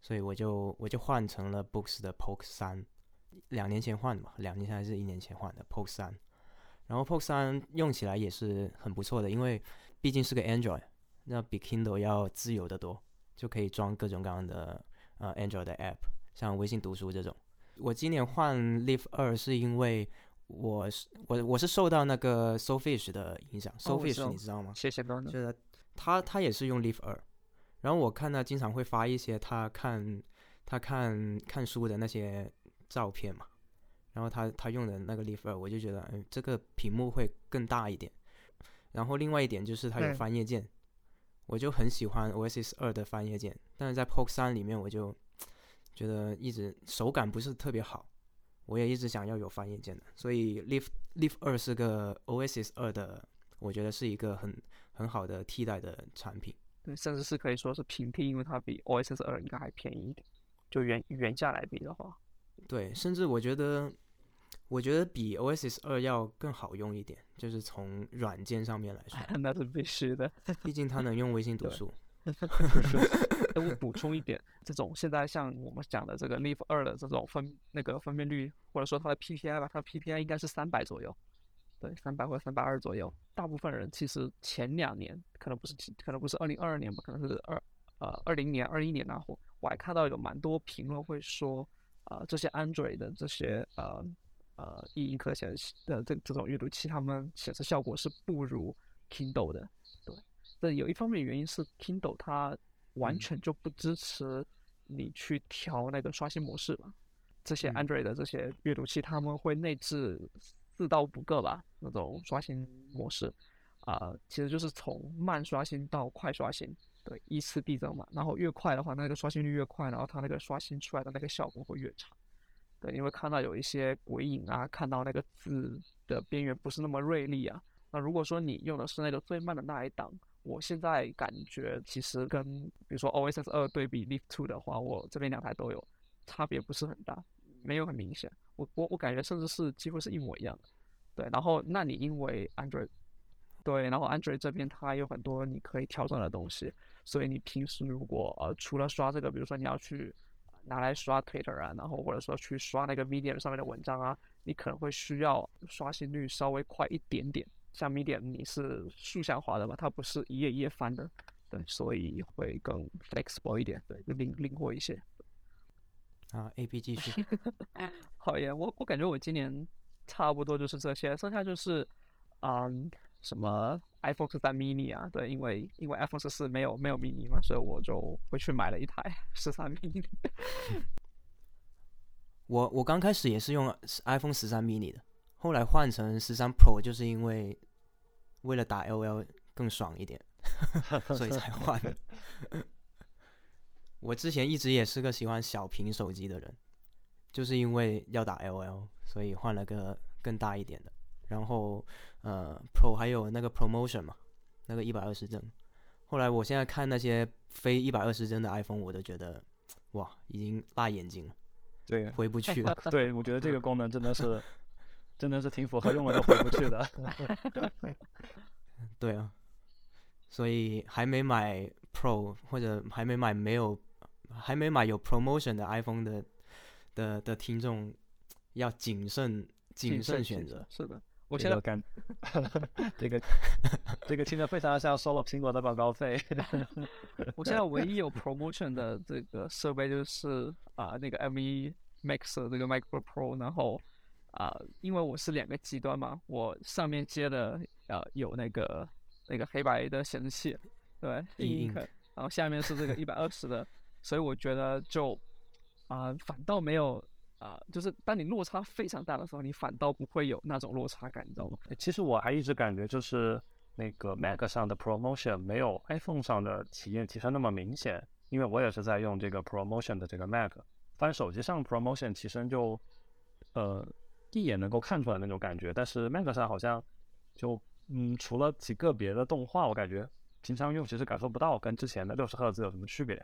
所以我就我就换成了 Books 的 Poke 三，两年前换的嘛，两年前还是一年前换的 Poke 三。然后 Poke 三用起来也是很不错的，因为毕竟是个 Android，那比 Kindle 要自由的多，就可以装各种各样的呃 Android 的 App，像微信读书这种。我今年换 Live 二是因为我是我我是受到那个 SoFish 的影响，SoFish 你知道吗？谢谢哥。就是他他也是用 Leaf 二，然后我看他经常会发一些他看他看看书的那些照片嘛。然后他他用的那个 Leaf 二，我就觉得，嗯，这个屏幕会更大一点。然后另外一点就是它有翻页键，我就很喜欢 Oasis 二的翻页键。但是在 Poke 三里面，我就觉得一直手感不是特别好。我也一直想要有翻页键的，所以 Leaf Leaf 二是个 Oasis 二的我觉得是一个很很好的替代的产品。对，甚至是可以说是平替，因为它比 OSS 二应该还便宜一点，就原原价来比的话。对，甚至我觉得，我觉得比 OSS 二要更好用一点，就是从软件上面来说，(laughs) 那是必须的，毕竟它能用微信读书。(laughs) 我补充一点，这种现在像我们讲的这个 Leaf 二的这种分那个分辨率，或者说它的 PPI 吧，它的 PPI 应该是三百左右，对，三百或者三百二左右。大部分人其实前两年可能不是，可能不是二零二二年吧，可能是二呃二零年、二一年那会，我还看到有蛮多评论会说，啊，这些 Android 的这些呃呃一音可显的这这种阅读器，它们显示效果是不如 Kindle 的，对。这有一方面原因是 Kindle 它完全就不支持你去调那个刷新模式嘛，这些 Android 的这些阅读器，他们会内置四到五个吧那种刷新模式，啊，其实就是从慢刷新到快刷新，对，依次递增嘛。然后越快的话，那个刷新率越快，然后它那个刷新出来的那个效果会越差。对，因为看到有一些鬼影啊，看到那个字的边缘不是那么锐利啊。那如果说你用的是那个最慢的那一档，我现在感觉其实跟比如说 OSS 二对比 Leaf Two 的话，我这边两台都有，差别不是很大，没有很明显。我我我感觉甚至是几乎是一模一样的。对，然后那你因为 Android，对，然后 Android 这边它有很多你可以调整的东西，所以你平时如果呃除了刷这个，比如说你要去拿来刷 Twitter 啊，然后或者说去刷那个 Medium 上面的文章啊，你可能会需要刷新率稍微快一点点。像 Medium 你是竖向滑的嘛，它不是一页一页翻的，对，所以会更 flexible 一点，对，灵灵活一些。啊，A B 继续。(laughs) 好耶，我我感觉我今年差不多就是这些，剩下就是，嗯，什么 iPhone 十三 mini 啊，对，因为因为 iPhone 十四没有没有 mini 嘛，所以我就回去买了一台 (laughs) 十三 mini。(laughs) 我我刚开始也是用 iPhone 十三 mini 的。后来换成十三 Pro，就是因为为了打 L L 更爽一点，所以才换。我之前一直也是个喜欢小屏手机的人，就是因为要打 L L，所以换了个更大一点的。然后呃，Pro 还有那个 Promotion 嘛，那个一百二十帧。后来我现在看那些非一百二十帧的 iPhone，我都觉得哇，已经辣眼睛了，对，回不去了。(laughs) 对，我觉得这个功能真的是。(laughs) 真的是挺符合用了都回不去的。(laughs) 对啊，所以还没买 Pro 或者还没买没有还没买有 promotion 的 iPhone 的的的听众要谨慎谨慎选择。是的，我现在感 (laughs) 这个 (laughs) 这个听着非常像收了苹果的广告费。(laughs) 我现在唯一有 promotion 的这个设备就是啊那个 M1 Max 这个 MacBook Pro，然后。啊，因为我是两个极端嘛，我上面接的呃有那个那个黑白的显示器，对，硬硬然后下面是这个一百二十的，所以我觉得就啊反倒没有啊，就是当你落差非常大的时候，你反倒不会有那种落差感，你知道吗？其实我还一直感觉就是那个 Mac 上的 Promotion 没有 iPhone 上的体验提升那么明显，因为我也是在用这个 Promotion 的这个 Mac，发现手机上 Promotion 提升就呃。一眼能够看出来那种感觉，但是 Mac 上好像就嗯，除了几个别的动画，我感觉平常用其实感受不到跟之前的六十赫兹有什么区别。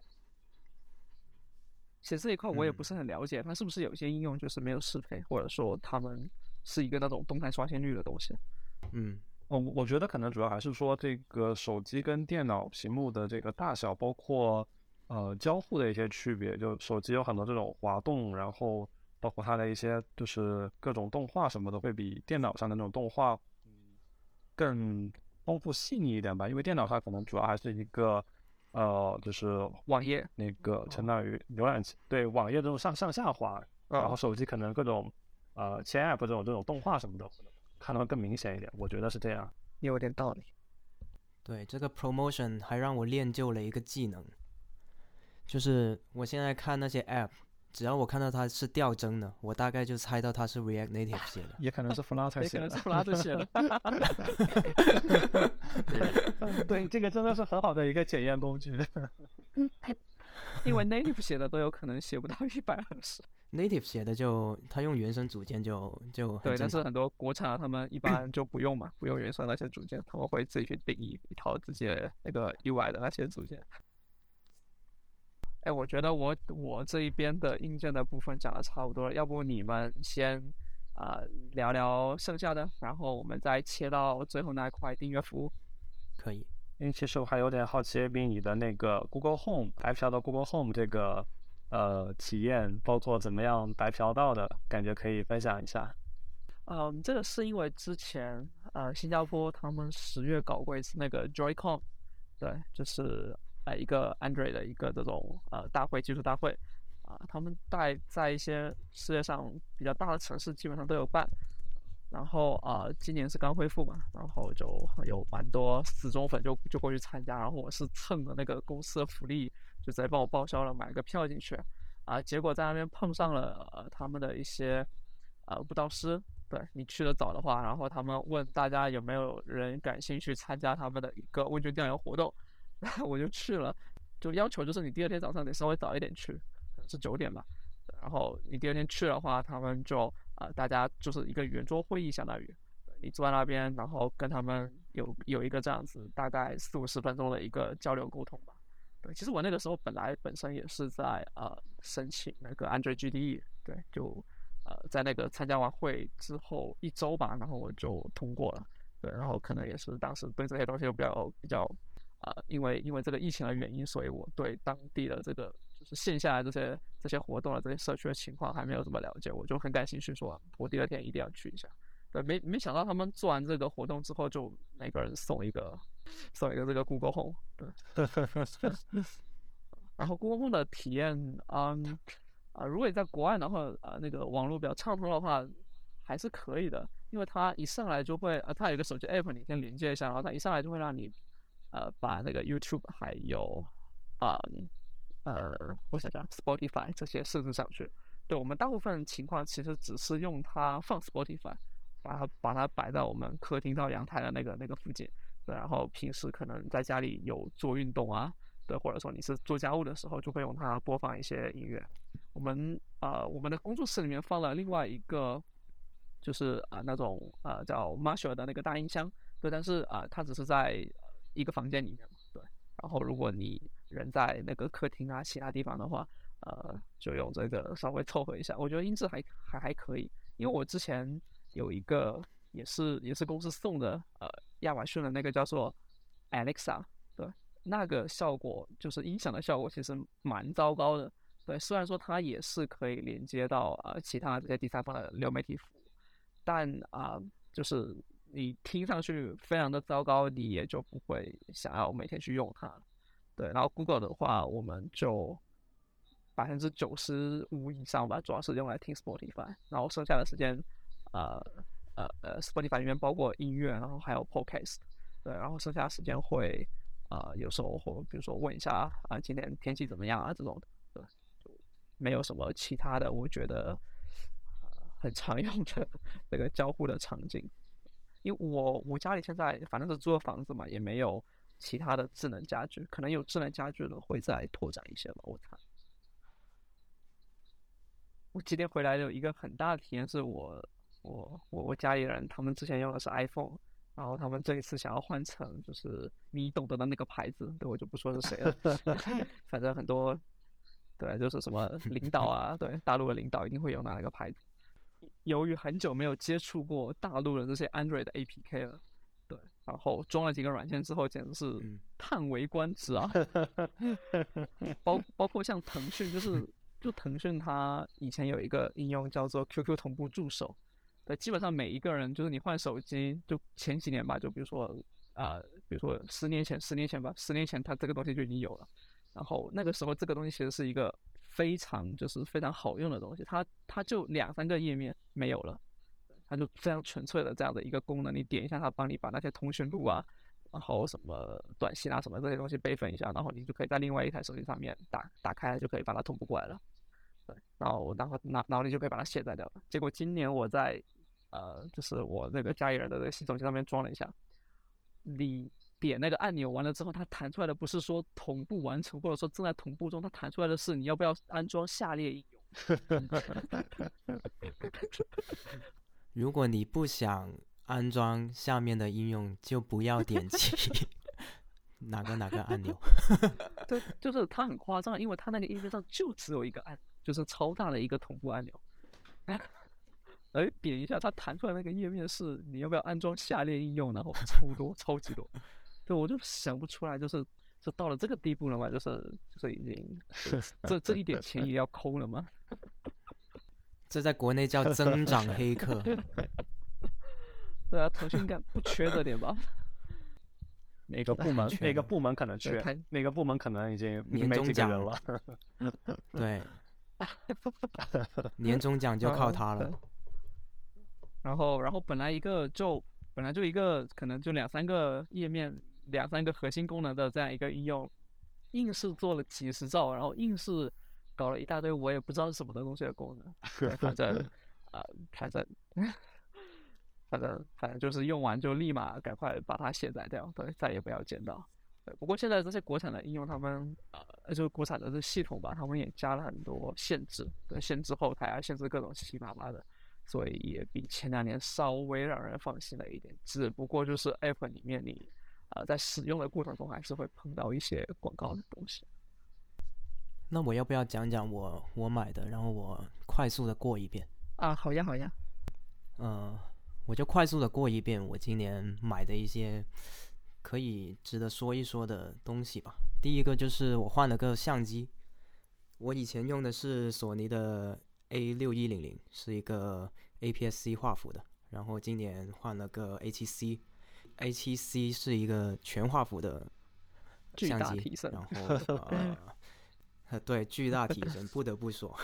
其实这一块我也不是很了解，它是不是有一些应用就是没有适配，或者说他们是一个那种动态刷新率的东西？嗯，我我觉得可能主要还是说这个手机跟电脑屏幕的这个大小，包括呃交互的一些区别，就手机有很多这种滑动，然后。包括它的一些就是各种动画什么的，会比电脑上的那种动画，嗯，更丰富细腻一点吧。因为电脑它可能主要还是一个，呃，就是网页那个相当于浏览器，对网页这种上上下滑。然后手机可能各种，呃，切 app 这种这种动画什么的，看到更明显一点。我觉得是这样。有点道理。对，这个 promotion 还让我练就了一个技能，就是我现在看那些 app。只要我看到它是吊针的，我大概就猜到它是 React Native 写的，也可能是 Flutter 写的，(laughs) 也可能是 Flutter 写的。(laughs) 对，这个真的是很好的一个检验工具。(laughs) 因为 native 写的都有可能写不到一百二十。native 写的就他用原生组件就就对，但是很多国产啊他们一般就不用嘛，不用原生那些组件，他们会自己去定义一套自己那个 UI 的那些组件。哎，我觉得我我这一边的硬件的部分讲的差不多了，要不你们先啊、聊聊剩下的，然后我们再切到最后那一块订阅服务。可以。因为其实我还有点好奇，比你的那个 Google Home 白嫖到 Google Home 这个呃体验，包括怎么样白嫖到的感觉，可以分享一下。嗯，这个是因为之前呃新加坡他们十月搞过一次那个 Joy-Con，对，就是呃一个 Android 的一个这种呃大会技术大会啊、他们在在一些世界上比较大的城市基本上都有办，然后啊、今年是刚恢复嘛，然后就有蛮多死忠粉就就过去参加，然后我是蹭的那个公司的福利，就直接帮我报销了，买个票进去啊、结果在那边碰上了呃他们的一些呃舞蹈师。对你去的早的话，然后他们问大家有没有人感兴趣参加他们的一个问卷调研活动，然 (laughs) 后我就去了，就要求就是你第二天早上得稍微早一点去，可能是九点吧。然后你第二天去的话，他们就啊、呃大家就是一个圆桌会议，相当于你坐在那边，然后跟他们有有一个这样子大概四五十分钟的一个交流沟通吧。对，其实我那个时候本来本身也是在呃申请那个 Android GDE，对，就呃在那个参加完会之后一周吧，然后我就通过了。对，然后可能也是当时对这些东西又比较比较啊、因为因为这个疫情的原因，所以我对当地的这个就是线下的这些这些活动的这些社区的情况还没有怎么了解，我就很感兴趣说，我第二天一定要去一下。对，没没想到他们做完这个活动之后，就每个人送一个送一个这个 Google Home。对，然后 Google Home 的体验，嗯，啊、如果你在国外的话，呃，那个网络比较畅通的话，还是可以的，因为它一上来就会，呃，它有一个手机 app，你先连接一下，然后它一上来就会让你，呃，把那个 YouTube 还有，啊、呃，我想想，Spotify 这些设置上去。对我们大部分情况其实只是用它放 Spotify，把它把它摆在我们客厅到阳台的那个那个附近，然后平时可能在家里有做运动啊，对，或者说你是做家务的时候，就会用它播放一些音乐。我们呃，我们的工作室里面放了另外一个，就是啊、那种啊叫 Marshall 的那个大音箱，对，但是啊、它只是在一个房间里面嘛，对。然后如果你人在那个客厅啊其他地方的话，呃，就用这个稍微凑合一下，我觉得音质还还还可以，因为我之前有一个也是也是公司送的，呃，亚马逊的那个叫做 Alexa，对，那个效果就是音响的效果其实蛮糟糕的，对，虽然说它也是可以连接到呃其他这些第三方的流媒体服务，但啊、就是你听上去非常的糟糕，你也就不会想要每天去用它。对，然后 Google 的话，我们就百分之九十五以上吧，主要是用来听 Spotify，然后剩下的时间，呃呃呃，Spotify 里面包括音乐，然后还有 Podcast，对，然后剩下的时间会，呃，有时候会比如说问一下啊、今天天气怎么样啊这种的，对，就没有什么其他的，我觉得、呃、很常用的 (laughs) 这个交互的场景，因为我我家里现在反正是租的房子嘛，也没有其他的智能家居，可能有智能家居的会再拓展一些吧，我猜。我今天回来有一个很大的体验，是我我我我家里人他们之前用的是 iPhone，然后他们这一次想要换成就是你懂得的那个牌子，对我就不说是谁了，(laughs) 反正很多对就是什么领导啊，对大陆的领导一定会用那个牌子。由于很久没有接触过大陆的这些 Android 的 APK 了，对，然后装了几个软件之后，简直是嗯。叹为观止啊！(laughs) 包包括像腾讯，就是就腾讯它以前有一个应用叫做 QQ 同步助手，对，基本上每一个人就是你换手机，就前几年吧，就比如说啊、呃比如说十年前，十年前吧，十年前它这个东西就已经有了，然后那个时候这个东西其实是一个非常就是非常好用的东西，它它就两三个页面没有了。它就非常纯粹的这样的一个功能，你点一下它，帮你把那些通讯录啊，然后什么短信啊什么这些东西备份一下，然后你就可以在另外一台手机上面打打开，就可以把它同步过来了。对，然后然后然然后你就可以把它卸载掉了。结果今年我在呃，就是我那个家里人的那个新手机上面装了一下，你点那个按钮完了之后，它弹出来的不是说同步完成，或者说正在同步中，它弹出来的是你要不要安装下列应用。(laughs) 如果你不想安装下面的应用，就不要点击 (laughs) 哪个哪个按钮。(laughs) 对，就是它很夸张，因为它那个页面上就只有一个按，就是超大的一个同步按钮。哎，点一下，它弹出来那个页面是你要不要安装下列应用，然后超多，超级多。对，我就想不出来，就是就到了这个地步了嘛，就是就是已经这这一点钱也要抠了吗？(laughs) 这在国内叫增长黑客。(laughs) 对啊，腾讯应该不缺这点吧？(laughs) 哪个部门？哪个部门可能缺？哪个部门可能已经年终奖了？对，年终奖就靠它了。然后，然后本来一个就本来就一个可能就两三个页面、两三个核心功能的这样一个应用，硬是做了几十兆，然后硬是搞了一大堆我也不知道是什么的东西的功能。反正啊，反正 (laughs) 反正反正就是用完就立马赶快把它卸载掉，对，再也不要见到。对，不过现在这些国产的应用，他们呃，就是国产的这系统吧，他们也加了很多限制，对，限制后台啊，限制各种七七八八的。所以也比前两年稍微让人放心了一点，只不过就是 App 里面你，啊，在使用的过程中还是会碰到一些广告的东西。那我要不要讲讲我我买的，然后我快速的过一遍？啊，好呀，好呀。嗯，我就快速的过一遍我今年买的一些可以值得说一说的东西吧。第一个就是我换了个相机，我以前用的是索尼的。A 六一零零是一个 APS-C 画幅的，然后今年换了个 A 七 C，A 七 C 是一个全画幅的相机，然后 (laughs) 呃，对，巨大提升，(laughs) 不得不说，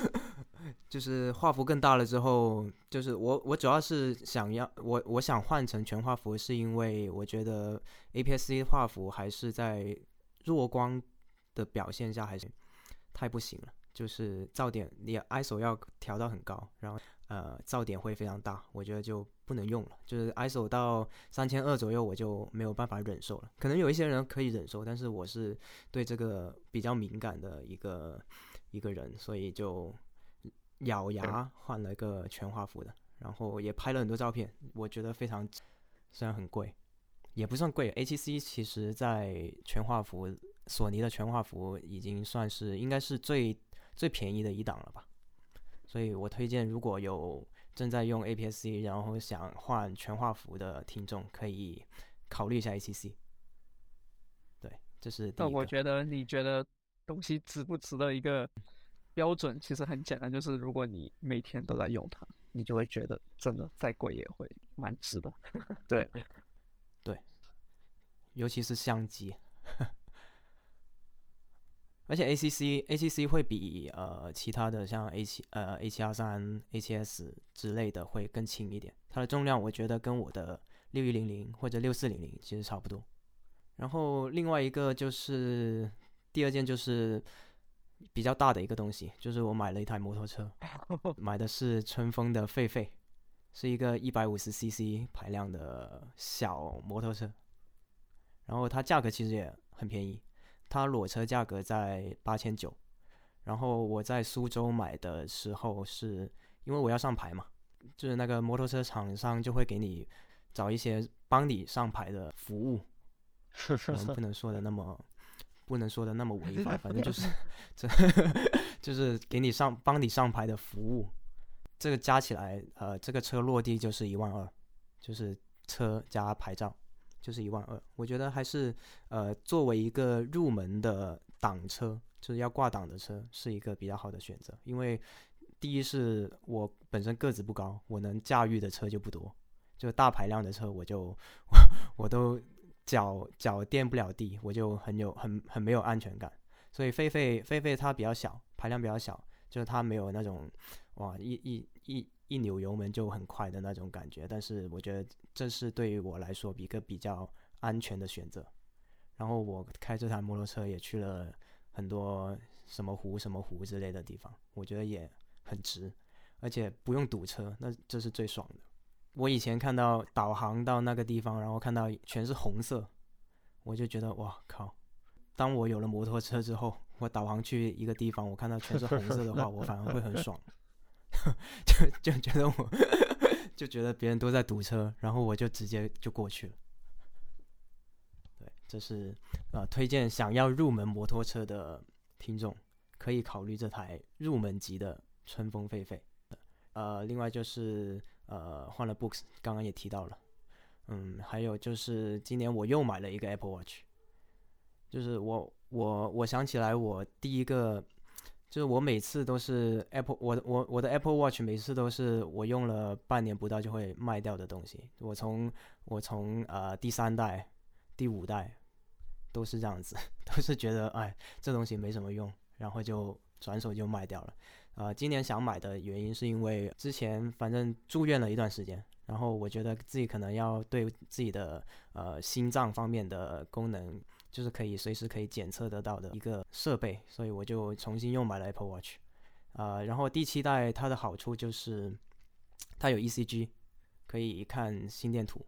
(laughs) 就是画幅更大了之后，就是我我主要是想要我我想换成全画幅，是因为我觉得 APS-C 画幅还是在弱光的表现下还是太不行了。就是噪点，你 ISO 要调到很高，然后呃噪点会非常大，我觉得就不能用了。就是 ISO 到三千二左右，我就没有办法忍受了。可能有一些人可以忍受，但是我是对这个比较敏感的一个一个人，所以就咬牙换了一个全画幅的，然后也拍了很多照片，我觉得非常，虽然很贵，也不算贵。A7C 其实在全画幅，索尼的全画幅已经算是应该是最。最便宜的一档了吧，所以我推荐如果有正在用 APS-C，然后想换全画幅的听众，可以考虑一下 A7C。对，这是。那我觉得你觉得东西值不值的一个标准，其实很简单，就是如果你每天都在用它，你就会觉得真的再贵也会蛮值的。(laughs) 对，对，尤其是相机。而且 A C C A C C 会比呃其他的像 A 七呃 A 七二三 A 七 S 之类的会更轻一点，它的重量我觉得跟我的六一零零或者六四零零其实差不多。然后另外一个就是第二件就是比较大的一个东西，就是我买了一台摩托车，(laughs) 买的是春风的狒狒，是一个一百五十 CC 排量的小摩托车，然后它价格其实也很便宜。它裸车价格在八千九，然后我在苏州买的时候是因为我要上牌嘛，就是那个摩托车厂商就会给你找一些帮你上牌的服务，可能不 (laughs) 能说的那么不能说的那么违法，反正就是 (laughs) 这 (laughs) 就是给你上帮你上牌的服务，这个加起来呃这个车落地就是一万二，就是车加牌照。就是一万二，我觉得还是呃作为一个入门的挡车，就是要挂挡的车，是一个比较好的选择。因为第一是我本身个子不高，我能驾驭的车就不多，就大排量的车我就 (laughs) 我都脚脚垫不了地，我就很有很很没有安全感。所以狒狒狒狒它比较小，排量比较小，就是它没有那种哇一一一。一扭油门就很快的那种感觉，但是我觉得这是对于我来说一个比较安全的选择。然后我开这台摩托车也去了很多什么湖、什么湖之类的地方，我觉得也很值，而且不用堵车，那这是最爽的。我以前看到导航到那个地方，然后看到全是红色，我就觉得哇靠！当我有了摩托车之后，我导航去一个地方，我看到全是红色的话，我反而会很爽，(laughs) 就就觉得我就觉得别人都在堵车，然后我就直接就过去了。对，这是呃推荐想要入门摩托车的听众可以考虑这台入门级的春风狒狒。呃，另外就是呃换了 Books，刚刚也提到了，嗯，还有就是今年我又买了一个 Apple Watch。就是我我我想起来，我第一个就是我每次都是 Apple，我我我的 Apple Watch 每次都是我用了半年不到就会卖掉的东西。我从我从呃第三代、第五代都是这样子，(laughs) 都是觉得哎这东西没什么用，然后就转手就卖掉了。呃，今年想买的原因是因为之前反正住院了一段时间，然后我觉得自己可能要对自己的呃心脏方面的功能。就是可以随时可以检测得到的一个设备，所以我就重新又买了 Apple Watch，啊，然后第七代它的好处就是它有 ECG，可以看心电图。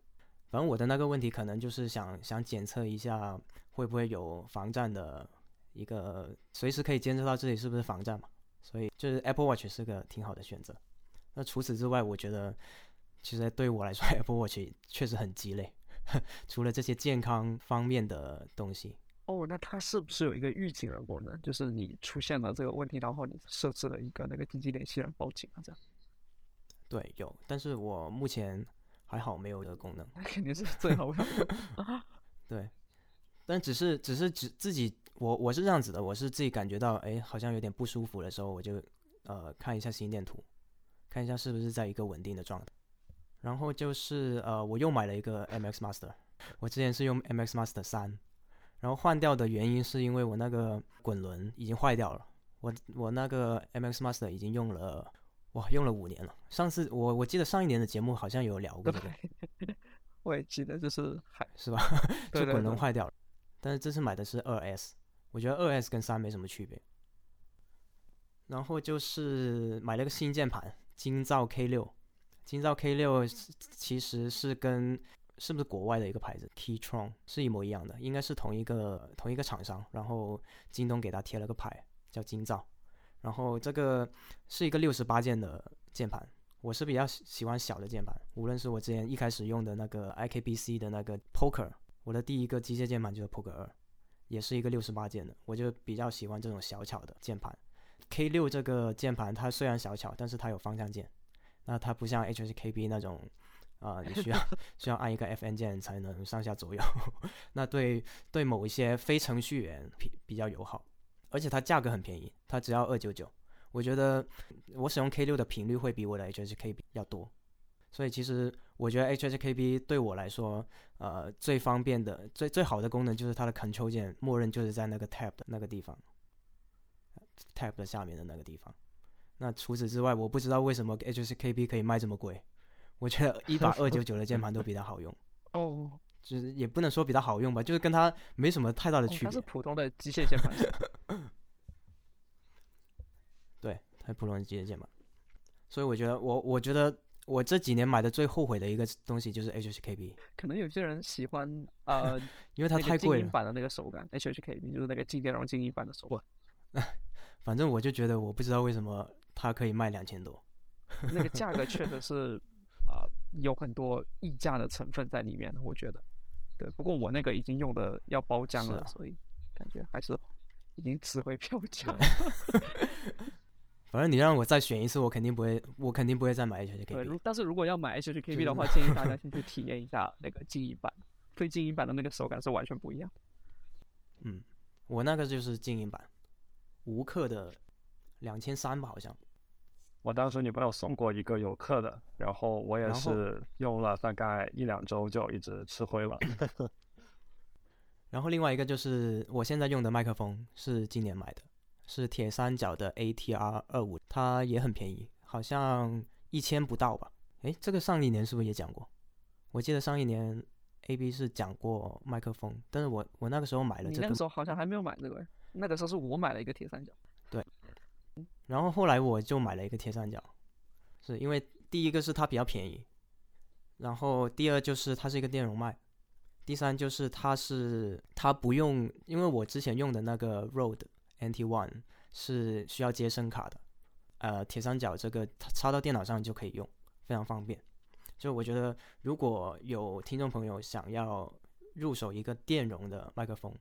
反正我的那个问题可能就是想想检测一下会不会有防战的一个，随时可以监测到自己是不是防战嘛。所以就是 Apple Watch 是个挺好的选择。那除此之外，我觉得其实对我来说 (laughs) Apple Watch 确实很鸡肋。(laughs) 除了这些健康方面的东西哦，那它是不是有一个预警的功能？就是你出现了这个问题，然后你设置了一个那个紧急联系人报警啊，这样？对，有，但是我目前还好没有这个功能。那肯定是最好的。(laughs) 对，但只是只是只自己，我我是这样子的，我是自己感觉到哎，好像有点不舒服的时候，我就呃看一下心电图，看一下是不是在一个稳定的状态。然后就是呃，我又买了一个 MX Master，我之前是用 MX Master 三，然后换掉的原因是因为我那个滚轮已经坏掉了。我我那个 MX Master 已经用了，哇，用了五年了。上次我我记得上一年的节目好像有聊过这个，(laughs) 我也记得，就是还是吧，(laughs) 就滚轮坏掉了。但是这次买的是二 S，我觉得二 S 跟三没什么区别。然后就是买了个新键盘，金造 K 六。金造 K 六其实是跟是不是国外的一个牌子 Keytron 是一模一样的，应该是同一个同一个厂商。然后京东给它贴了个牌叫金造。然后这个是一个六十八键的键盘，我是比较喜欢小的键盘。无论是我之前一开始用的那个 IKBC 的那个 Poker，我的第一个机械键盘就是 Poker 二，也是一个六十八键的，我就比较喜欢这种小巧的键盘。K 六这个键盘它虽然小巧，但是它有方向键。那它不像 HSKB 那种，啊，你需要 (laughs) 需要按一个 FN 键才能上下左右。(laughs) 那对对某一些非程序员比比较友好，而且它价格很便宜，它只要二九九。我觉得我使用 K 六的频率会比我的 HSKB 要多，所以其实我觉得 HSKB 对我来说，呃，最方便的、最最好的功能就是它的 Control 键，默认就是在那个 Tab 的那个地方，Tab 的下面的那个地方。那除此之外，我不知道为什么 HSKB 可以卖这么贵。我觉得一把二九九的键盘都比它好用。(laughs) 哦，就是也不能说比它好用吧，就是跟它没什么太大的区别。它是普通的机械键盘。(laughs) 对，它普通的机械键盘。所以我觉得，我我觉得我这几年买的最后悔的一个东西就是 HSKB。可能有些人喜欢呃，(laughs) 因为它太贵了。版的那个手感，HSKB 就是那个静电容静音版的手感。反正我就觉得，我不知道为什么。它可以卖两千多，那个价格确实是啊，有很多溢价的成分在里面。我觉得，对。不过我那个已经用的要包浆了，所以感觉还是已经值回票价。反正你让我再选一次，我肯定不会，我肯定不会再买 HKB。对，但是如果要买 HKB 的话，(laughs) 建议大家先去体验一下那个静音版，非静音版的那个手感是完全不一样。嗯，我那个就是静音版，无刻的。两千三吧，好像。我当时女朋友送过一个有克的，然后我也是用了大概一两周就一直吃灰了。(laughs) 然后另外一个就是我现在用的麦克风是今年买的，是铁三角的 ATR 二五，它也很便宜，好像一千不到吧？诶，这个上一年是不是也讲过？我记得上一年 AB 是讲过麦克风，但是我我那个时候买了，这个时候好像还没有买这个，那个时候是我买了一个铁三角。然后后来我就买了一个铁三角，是因为第一个是它比较便宜，然后第二就是它是一个电容麦，第三就是它是它不用，因为我之前用的那个 Rode NT One 是需要接声卡的，呃，铁三角这个插到电脑上就可以用，非常方便。就我觉得如果有听众朋友想要入手一个电容的麦克风，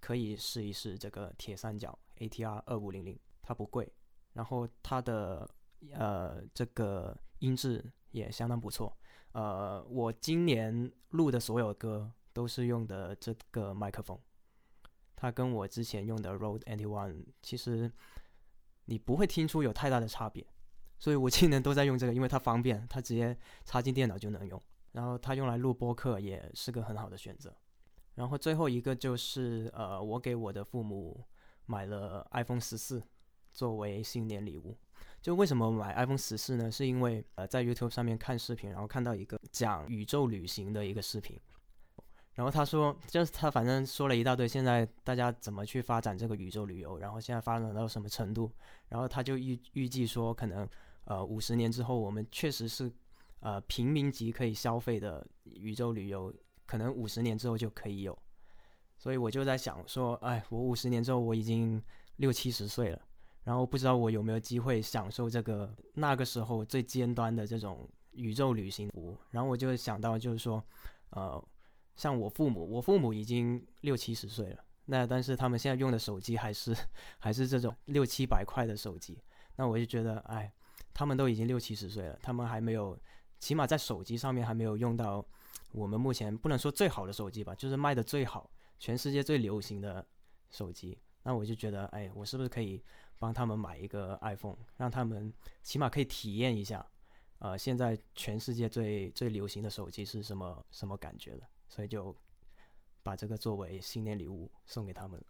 可以试一试这个铁三角 ATR 二五零零，它不贵，然后它的呃这个音质也相当不错。呃，我今年录的所有歌都是用的这个麦克风，它跟我之前用的 Rode NT One 其实你不会听出有太大的差别，所以我今年都在用这个，因为它方便，它直接插进电脑就能用，然后它用来录播客也是个很好的选择。然后最后一个就是呃，我给我的父母买了 iPhone 十四作为新年礼物。就为什么买 iPhone 十四呢？是因为呃在 YouTube 上面看视频，然后看到一个讲宇宙旅行的一个视频，然后他说，就是他反正说了一大堆，现在大家怎么去发展这个宇宙旅游，然后现在发展到什么程度，然后他就预预计说，可能呃五十年之后，我们确实是呃平民级可以消费的宇宙旅游，可能五十年之后就可以有，所以我就在想说，哎，我五十年之后我已经六七十岁了。然后不知道我有没有机会享受这个那个时候最尖端的这种宇宙旅行服。然后我就想到，就是说，呃，像我父母，我父母已经六七十岁了，那但是他们现在用的手机还是 (laughs) 还是这种六七百块的手机。那我就觉得，哎，他们都已经六七十岁了，他们还没有，起码在手机上面还没有用到我们目前不能说最好的手机吧，就是卖的最好、全世界最流行的手机。那我就觉得，哎，我是不是可以？帮他们买一个 iPhone，让他们起码可以体验一下，呃，现在全世界最最流行的手机是什么什么感觉的，所以就把这个作为新年礼物送给他们。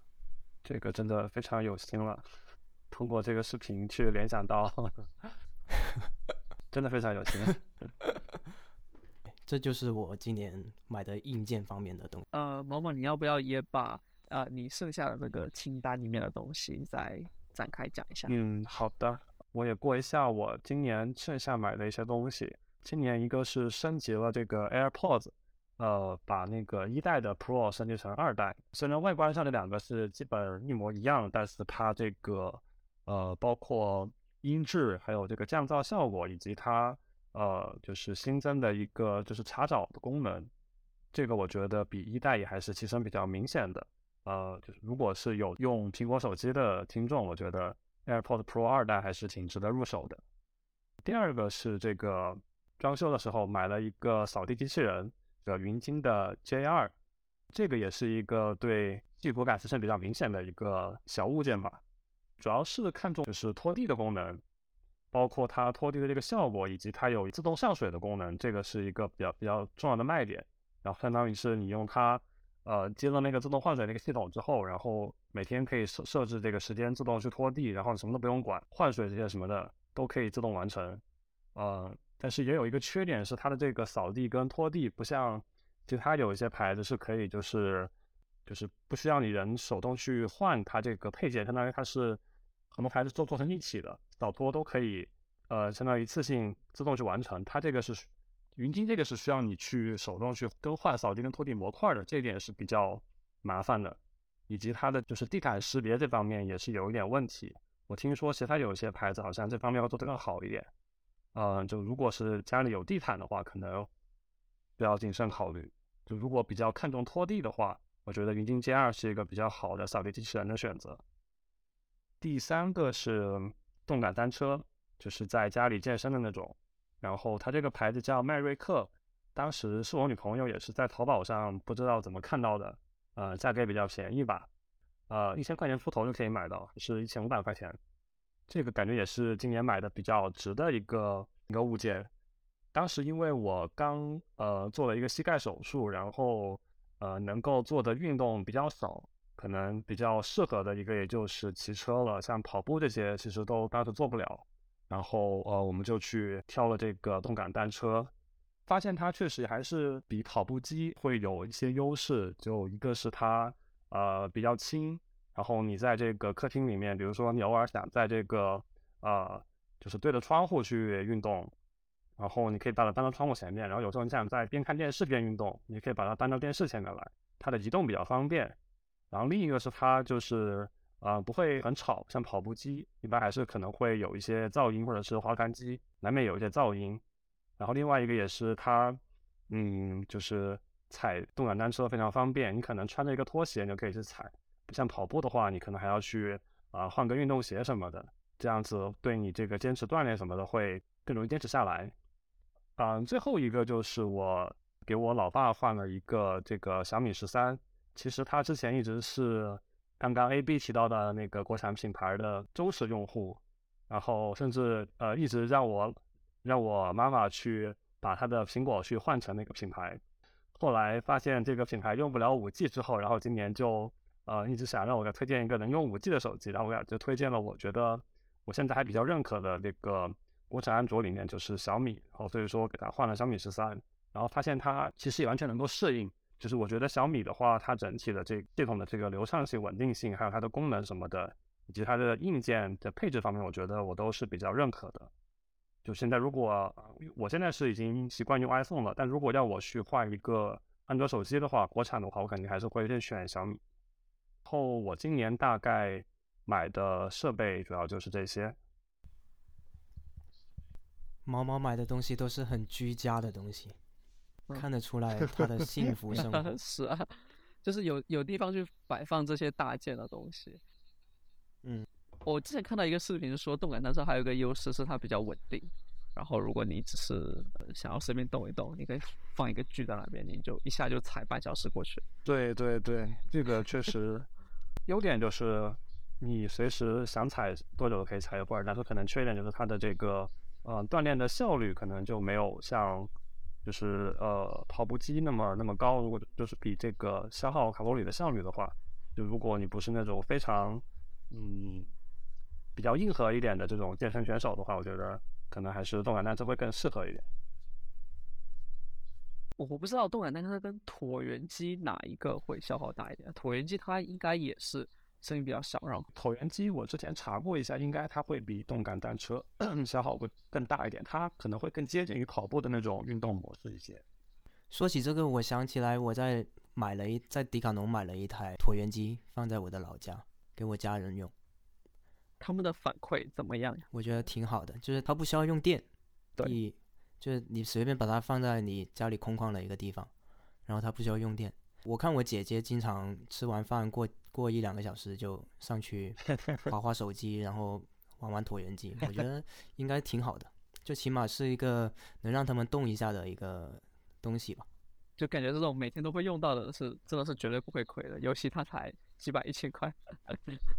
这个真的非常有心了，通过这个视频去联想到，(laughs) 真的非常有心。(laughs) 这就是我今年买的硬件方面的东西。呃，某某，你要不要也把呃你剩下的这个清单里面的东西再？展开讲一下。嗯，好的，我也过一下我今年剩下买的一些东西。今年一个是升级了这个 AirPods，呃，把那个一代的 Pro 升级成二代。虽然外观上这两个是基本一模一样，但是它这个呃，包括音质，还有这个降噪效果，以及它呃，就是新增的一个就是查找的功能，这个我觉得比一代也还是提升比较明显的。呃，就是如果是有用苹果手机的听众，我觉得 AirPods Pro 二代还是挺值得入手的。第二个是这个装修的时候买了一个扫地机器人，叫云鲸的 J2，这个也是一个对地骨感提升比较明显的一个小物件吧。主要是看重就是拖地的功能，包括它拖地的这个效果，以及它有自动上水的功能，这个是一个比较比较重要的卖点。然后相当于是你用它。呃，接了那个自动换水那个系统之后，然后每天可以设设置这个时间自动去拖地，然后什么都不用管，换水这些什么的都可以自动完成。呃，但是也有一个缺点是它的这个扫地跟拖地不像其他有一些牌子是可以就是就是不需要你人手动去换它这个配件，相当于它是很多牌子做做成一起的，扫拖都可以呃相当于一次性自动去完成，它这个是。云鲸这个是需要你去手动去更换扫地跟拖地模块的，这一点是比较麻烦的，以及它的就是地毯识别这方面也是有一点问题。我听说其他有一些牌子好像这方面要做得更好一点。嗯，就如果是家里有地毯的话，可能比较谨慎考虑。就如果比较看重拖地的话，我觉得云鲸 J2 是一个比较好的扫地机器人的选择。第三个是动感单车，就是在家里健身的那种。然后它这个牌子叫迈瑞克，当时是我女朋友也是在淘宝上不知道怎么看到的，呃，价格也比较便宜吧，呃，一千块钱出头就可以买到，是一千五百块钱，这个感觉也是今年买的比较值的一个一个物件。当时因为我刚呃做了一个膝盖手术，然后呃能够做的运动比较少，可能比较适合的一个也就是骑车了，像跑步这些其实都当时做不了。然后呃，我们就去挑了这个动感单车，发现它确实还是比跑步机会有一些优势。就一个是它呃比较轻，然后你在这个客厅里面，比如说你偶尔想在这个呃就是对着窗户去运动，然后你可以把它搬到窗户前面，然后有时候你想在边看电视边运动，你可以把它搬到电视前面来，它的移动比较方便。然后另一个是它就是呃不会很吵，像跑步机一般还是可能会有一些噪音，或者是滑竿机难免有一些噪音。然后另外一个也是它，嗯，就是踩动感单车非常方便，你可能穿着一个拖鞋你就可以去踩，不像跑步的话，你可能还要去啊换个运动鞋什么的，这样子对你这个坚持锻炼什么的会更容易坚持下来。嗯，最后一个就是我给我老爸换了一个这个小米十三。其实他之前一直是刚刚 A B 提到的那个国产品牌的忠实用户，然后甚至呃一直让我让我妈妈去把她的苹果去换成那个品牌。后来发现这个品牌用不了五 G 之后，然后今年就呃一直想让我给推荐一个能用五 G 的手机，然后我俩就推荐了我觉得我现在还比较认可的那个国产安卓里面就是小米，然后所以说给他换了小米十三，然后发现它其实也完全能够适应。就是我觉得小米的话，它整体的这系统的这个流畅性、稳定性，还有它的功能什么的，以及它的硬件的配置方面，我觉得我都是比较认可的。就现在，如果我现在是已经习惯用 iPhone 了，但如果要我去换一个安卓手机的话，国产的话，我肯定还是会先选小米。后我今年大概买的设备主要就是这些。毛毛买的东西都是很居家的东西。看得出来他的幸福生活 (laughs) 是啊，就是有有地方去摆放这些大件的东西。嗯，我之前看到一个视频说，动感单车还有个优势是它比较稳定。然后如果你只是想要随便动一动，你可以放一个锯在那边，你就一下就踩半小时过去。对对对，这个确实 (laughs) 优点就是你随时想踩多久都可以踩一会儿，但是可能缺点就是它的这个呃锻炼的效率可能就没有像。就是呃跑步机那么那么高，如果就是比这个消耗卡路里的效率的话，就如果你不是那种非常嗯比较硬核一点的这种健身选手的话，我觉得可能还是动感单车会更适合一点。我不知道动感单车跟椭圆机哪一个会消耗大一点，椭圆机它应该也是。声音比较小，然后椭圆机我之前查过一下，应该它会比动感单车 (clears throat) 消耗会更大一点，它可能会更接近于跑步的那种运动模式一些。说起这个，我想起来我在买了一在迪卡侬买了一台椭圆机，放在我的老家给我家人用。他们的反馈怎么样？我觉得挺好的，就是它不需要用电，对，就是你随便把它放在你家里空旷的一个地方，然后它不需要用电。我看我姐姐经常吃完饭过过一两个小时就上去 (laughs) 划划手机，然后玩玩椭圆机。我觉得应该挺好的，就起码是一个能让他们动一下的一个东西吧。就感觉这种每天都会用到的是，真的是绝对不会亏的。尤其它才几百一千块，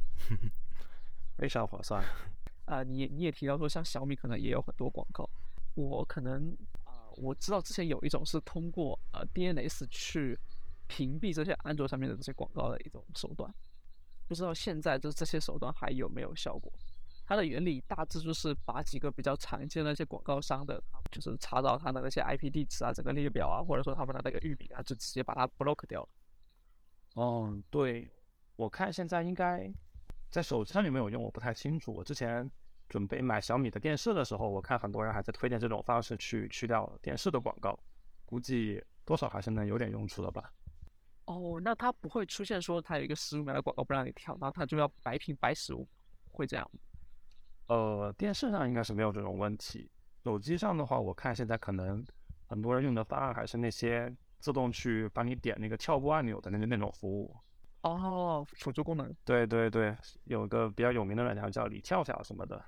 (laughs) 非常划算。(laughs) 啊，你你也提到说，像小米可能也有很多广告。我可能啊，我知道之前有一种是通过呃 DNS 去。屏蔽这些安卓上面的这些广告的一种手段，不知道现在就这些手段还有没有效果？它的原理大致就是把几个比较常见的那些广告商的，就是查找它的那些 IP 地址啊、整个列表啊，或者说他们的那个域名啊，就直接把它 block 掉了。嗯，对，我看现在应该在手机上有没有用，我不太清楚。我之前准备买小米的电视的时候，我看很多人还在推荐这种方式去去掉电视的广告，估计多少还是能有点用处的吧。哦，那它不会出现说它有一个十五秒的广告不让你跳，然后它就要白屏白十五，会这样吗？呃，电视上应该是没有这种问题。手机上的话，我看现在可能很多人用的方案还是那些自动去帮你点那个跳步按钮的那那种服务。哦，辅助功能。对对对，有个比较有名的软件叫李跳跳什么的，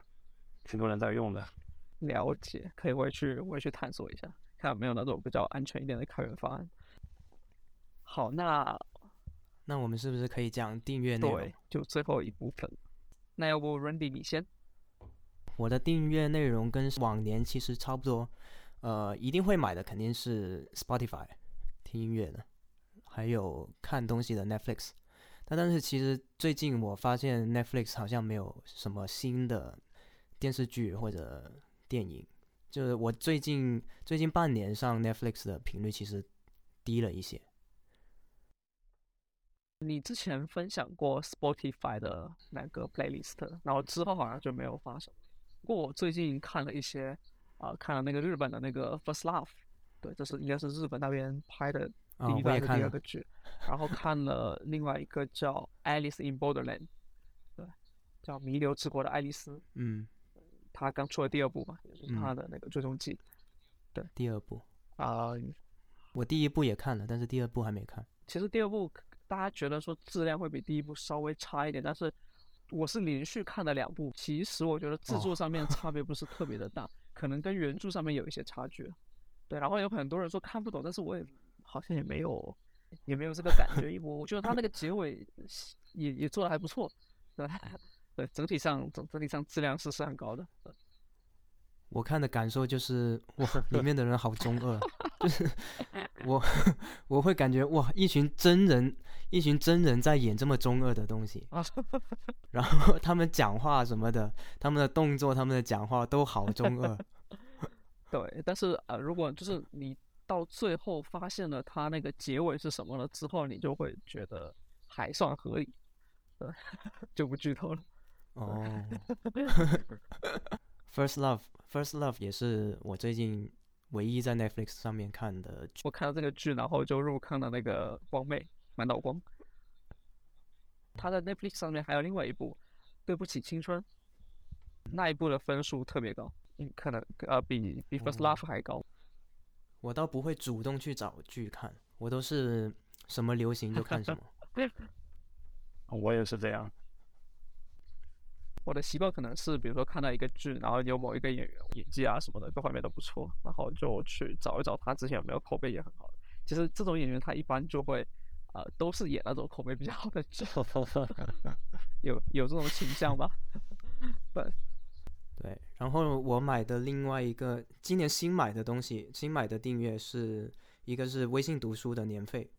挺多人在用的。了解，可以我也去我也去探索一下，看有没有那种比较安全一点的开源方案。好，那那我们是不是可以讲订阅内容？对，就最后一部分。那要不 Randy 你先？我的订阅内容跟往年其实差不多，呃，一定会买的肯定是 Spotify 听音乐的，还有看东西的 Netflix。但但是其实最近我发现 Netflix 好像没有什么新的电视剧或者电影，就是我最近最近半年上 Netflix 的频率其实低了一些。你之前分享过 Spotify 的那个 playlist，然后之后好像就没有发生。不过我最近看了一些啊、看了那个日本的那个 First Love，对，这是应该是日本那边拍的啊、第一个也看了第二个剧，然后看了另外一个叫《Alice in Borderland》，对，叫《弥留之国的爱丽丝》，嗯，他刚出了第二部嘛，也就是嗯他的那个追踪记。对第二部啊、我第一部也看了，但是第二部还没看。其实第二部大家觉得说质量会比第一部稍微差一点，但是我是连续看了两部，其实我觉得制作哦上面 (laughs) 差别不是特别的大，可能跟原著上面有一些差距。对，然后有很多人说看不懂，但是我也好像也没有也没有这个感觉，我我觉得他那个结尾也也做的还不错，对 (laughs) 对，整体上整整体上质量是是很高的。对我看的感受就是，哇，里面的人好中二，就是 (laughs) 我 (laughs) 我会感觉哇，一群真人，一群真人在演这么中二的东西，啊，然后他们讲话什么的，他们的动作，他们的讲话都好中二。(laughs) 对，但是呃，如果就是你到最后发现了他那个结尾是什么了之后，你就会觉得还算合理，对，就不剧透了。哦，First Love，First Love 也是我最近唯一在 Netflix 上面看的剧。我看到这个剧，然后就入坑了那个光妹满岛光。他在 Netflix 上面还有另外一部《对不起青春》，那一部的分数特别高，嗯，可能呃比比 First 哦 Love 还高。我倒不会主动去找剧看，我都是什么流行就看什么。(laughs) 我也是这样。我的习惯可能是，比如说看到一个剧，然后有某一个演员演技啊什么的各方面都不错，然后就去找一找他之前有没有口碑也很好的。其实这种演员他一般就会，呃，都是演那种口碑比较好的剧，(laughs) 有有这种倾向吧？(laughs) 对，对，然后我买的另外一个今年新买的东西，新买的订阅是一个是微信读书的年费，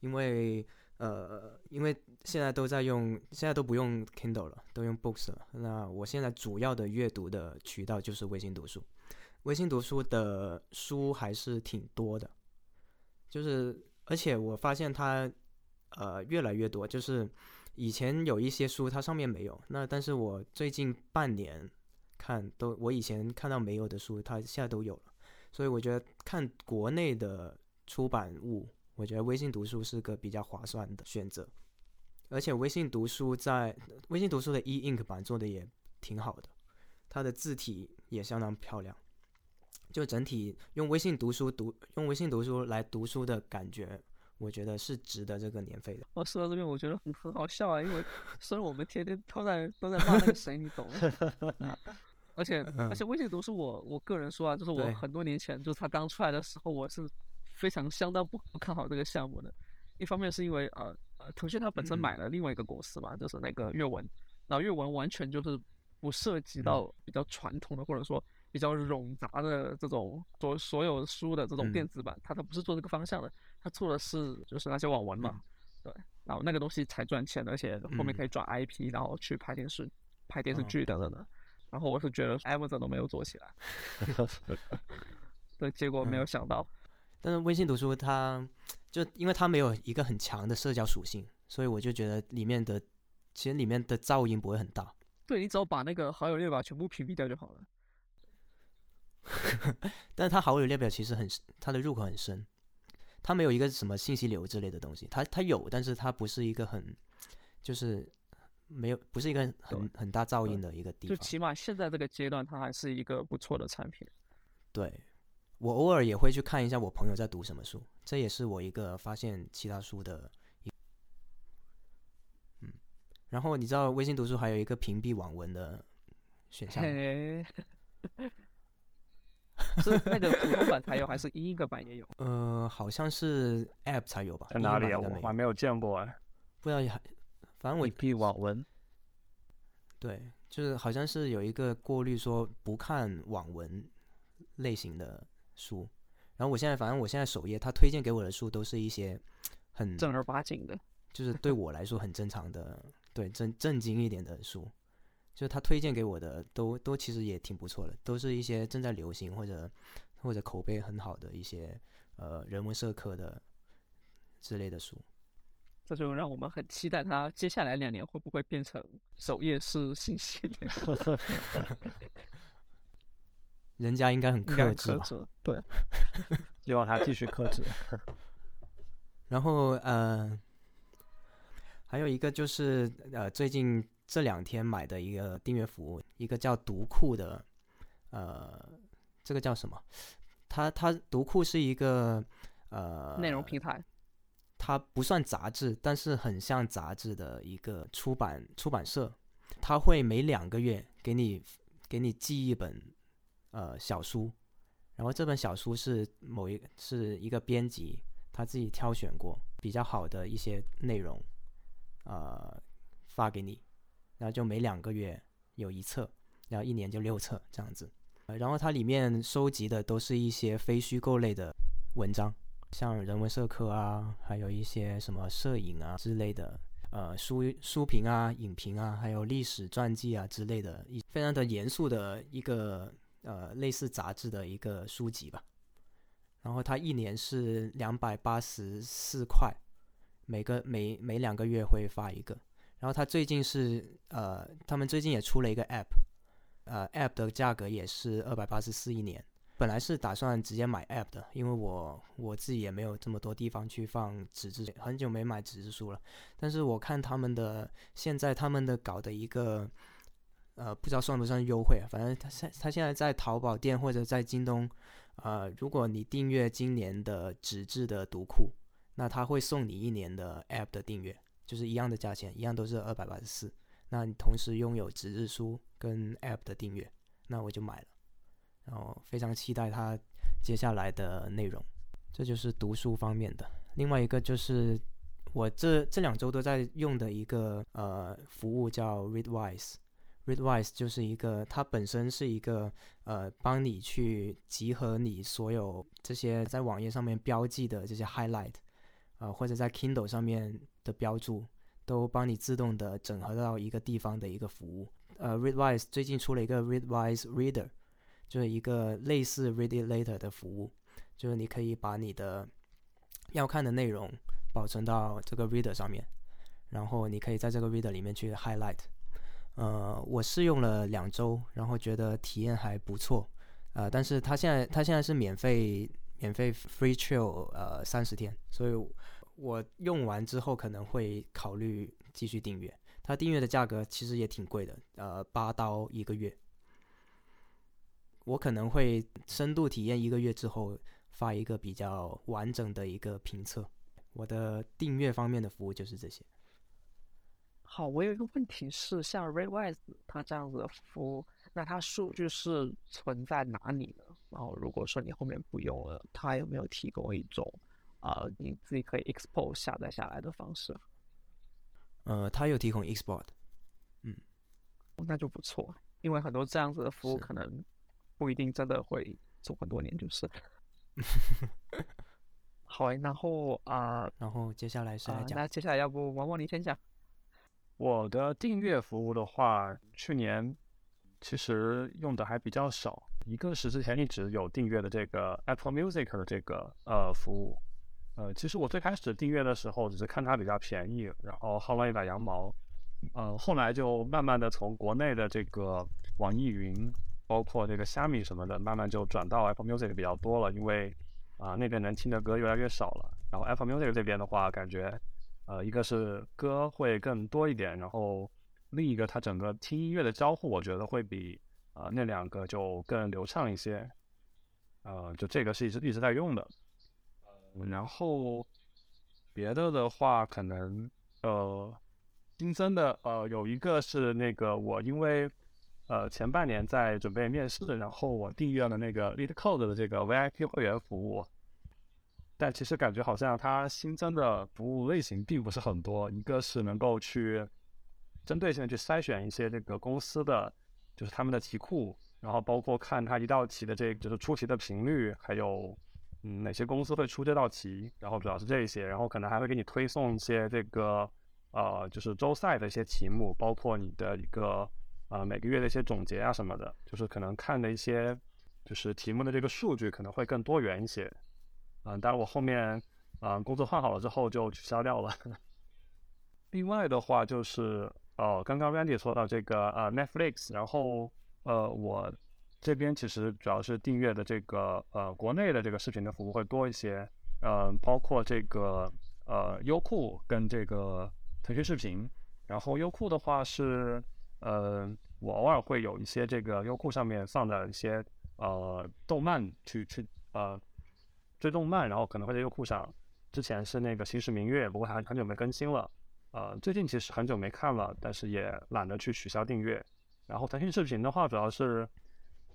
因为呃，因为现在都在用，现在都不用 Kindle 了，都用 Books 了。那我现在主要的阅读的渠道就是微信读书，微信读书的书还是挺多的，就是而且我发现它呃越来越多，就是以前有一些书它上面没有，那但是我最近半年看都我以前看到没有的书，它现在都有了，所以我觉得看国内的出版物，我觉得微信读书是个比较划算的选择，而且微信读书在微信读书的 e ink 版做的也挺好的，它的字体也相当漂亮，就整体用微信读书读用微信读书来读书的感觉，我觉得是值得这个年费的。我说到这边，我觉得很很好笑啊，因为 (laughs) 虽然我们天天都在都在骂那个谁，你懂吗？(laughs) 而且而且微信读书我我个人说啊，就是我很多年前就是它刚出来的时候，我是非常相当不不看好这个项目的。一方面是因为呃呃，腾讯它本身嗯。买了另外一个公司嘛，就是那个阅文，然后阅文完全就是不涉及到比较传统的或者说比较冗杂的这种所所有书的这种电嗯。子版，它它不是做这个方向的，它做的是就是那些网文嘛，对，然后那个东西才赚钱，而且后面嗯。可以转 IP，然后去拍电视、拍电视哦剧等等的。然后我是觉得 Amazon 都没有做起来，(laughs) (laughs) 对，结果没有想到，但是微信读书它就因为它没有一个很强的社交属性，所以我就觉得里面的其实里面的噪音不会很大。(laughs) 对你只要把那个好友列表全部屏蔽掉就好了。(laughs) 但是它好友列表其实很它的入口很深，它没有一个什么信息流之类的东西，它它有，但是它不是一个很就是没有不是一个很很大噪音的一个地方。就起码现在这个阶段，它还是一个不错的产品。对，我偶尔也会去看一下我朋友在读什么书，这也是我一个发现其他书的一。嗯，然后你知道微信读书还有一个屏蔽网文的选项 (laughs) 是那个普通版才有，还是一个版也有？(laughs) 呃，好像是 App 才有吧？在哪里啊？我还没有见过哎。不知道反正我一批网文，对，就是好像是有一个过滤，说不看网文类型的书。然后我现在，反正我现在首页，他推荐给我的书都是一些很正儿八经的。就是对我来说很正常的，对正正经一点的书，就是他推荐给我的都都其实也挺不错的，都是一些正在流行或者或者口碑很好的一些呃人文社科的之类的书。这就让我们很期待他接下来两年会不会变成首页是信息流。(laughs) 人家应该很克制对，(laughs) 希望他继续克制。(laughs) 然后呃，还有一个就是呃，最近这两天买的一个订阅服务，一个叫读库的，呃，这个叫什么？它它读库是一个呃内容平台，它不算杂志，但是很像杂志的一个出版出版社，它会每两个月给你给你寄一本呃小书，然后这本小书是某一是一个编辑他自己挑选过比较好的一些内容，呃发给你，然后就每两个月有一册，然后一年就六册这样子，呃然后它里面收集的都是一些非虚构类的文章。像人文社科啊，还有一些什么摄影啊之类的，呃，书书评啊、影评啊，还有历史传记啊之类的，一非常的严肃的一个呃类似杂志的一个书籍吧。然后它一年是两百八十四块，每个每每两个月会发一个。然后它最近是呃，他们最近也出了一个 app，呃，app 的价格也是二百八十四一年。本来是打算直接买 App 的，因为我我自己也没有这么多地方去放纸质，很久没买纸质书了。但是我看他们的现在他们的搞的一个，呃，不知道算不算优惠，反正他现他现在在淘宝店或者在京东，呃，如果你订阅今年的纸质的读库，那他会送你一年的 App 的订阅，就是一样的价钱，一样都是二百八十四。那你同时拥有纸质书跟 App 的订阅，那我就买了。然后非常期待他接下来的内容，这就是读书方面的。另外一个就是我这这两周都在用的一个呃服务叫 Readwise。Readwise 就是一个它本身是一个呃帮你去集合你所有这些在网页上面标记的这些 highlight，呃或者在 Kindle 上面的标注，都帮你自动的整合到一个地方的一个服务。呃，Readwise 最近出了一个 Readwise Reader。就是一个类似 Read It Later 的服务，就是你可以把你的要看的内容保存到这个 Reader 上面，然后你可以在这个 Reader 里面去 highlight。呃，我试用了两周，然后觉得体验还不错。呃，但是它现在它现在是免费免费 free trial 呃三十天，所以我用完之后可能会考虑继续订阅。它订阅的价格其实也挺贵的，呃，八刀一个月。我可能会深度体验一个月之后发一个比较完整的一个评测。我的订阅方面的服务就是这些。好，我有一个问题是，像 Readwise 它这样子的服务，那它数据是存在哪里呢？然后如果说你后面不用了，它有没有提供一种啊、呃、你自己可以 export 下载下来的方式？呃，它有提供 export，嗯那就不错，因为很多这样子的服务可能不一定真的会做很多年，就是。(laughs) 好诶，然后啊然后接下来是啊、来讲，那接下来要不王王你先讲？我的订阅服务的话，去年其实用的还比较少。一个是之前一直有订阅的这个 Apple Music 的这个呃服务，呃，其实我最开始订阅的时候只是看它比较便宜，然后薅了一把羊毛，呃，后来就慢慢的从国内的这个网易云，包括这个虾米什么的，慢慢就转到 Apple Music 比较多了，因为啊、那边能听的歌越来越少了。然后 Apple Music 这边的话，感觉呃，一个是歌会更多一点，然后另一个它整个听音乐的交互，我觉得会比呃那两个就更流畅一些。呃，就这个是一直一直在用的。然后别的的话，可能呃新增的呃有一个是那个我因为呃前半年在准备面试，然后我订阅了那个 Lead Code 的这个 VIP 会员服务。但其实感觉好像它新增的服务类型并不是很多，一个是能够去针对性的去筛选一些这个公司的，就是他们的题库，然后包括看它一道题的这就是出题的频率，还有嗯哪些公司会出这道题，然后主要是这一些，然后可能还会给你推送一些这个呃就是周赛的一些题目，包括你的一个呃每个月的一些总结啊什么的，就是可能看的一些就是题目的这个数据可能会更多元一些。嗯，但是我后面啊、工作换好了之后就取消掉了。(laughs) 另外的话就是，呃，刚刚 Randy 说到这个呃 Netflix，然后呃我这边其实主要是订阅的这个呃国内的这个视频的服务会多一些，呃，包括这个呃优酷跟这个腾讯视频。然后优酷的话是，呃，我偶尔会有一些这个优酷上面放的一些呃动漫去去呃追动漫，然后可能会在优酷上。之前是那个《新时明月》，不过还很久没更新了。呃，最近其实很久没看了，但是也懒得去取消订阅。然后腾讯视频的话，主要是。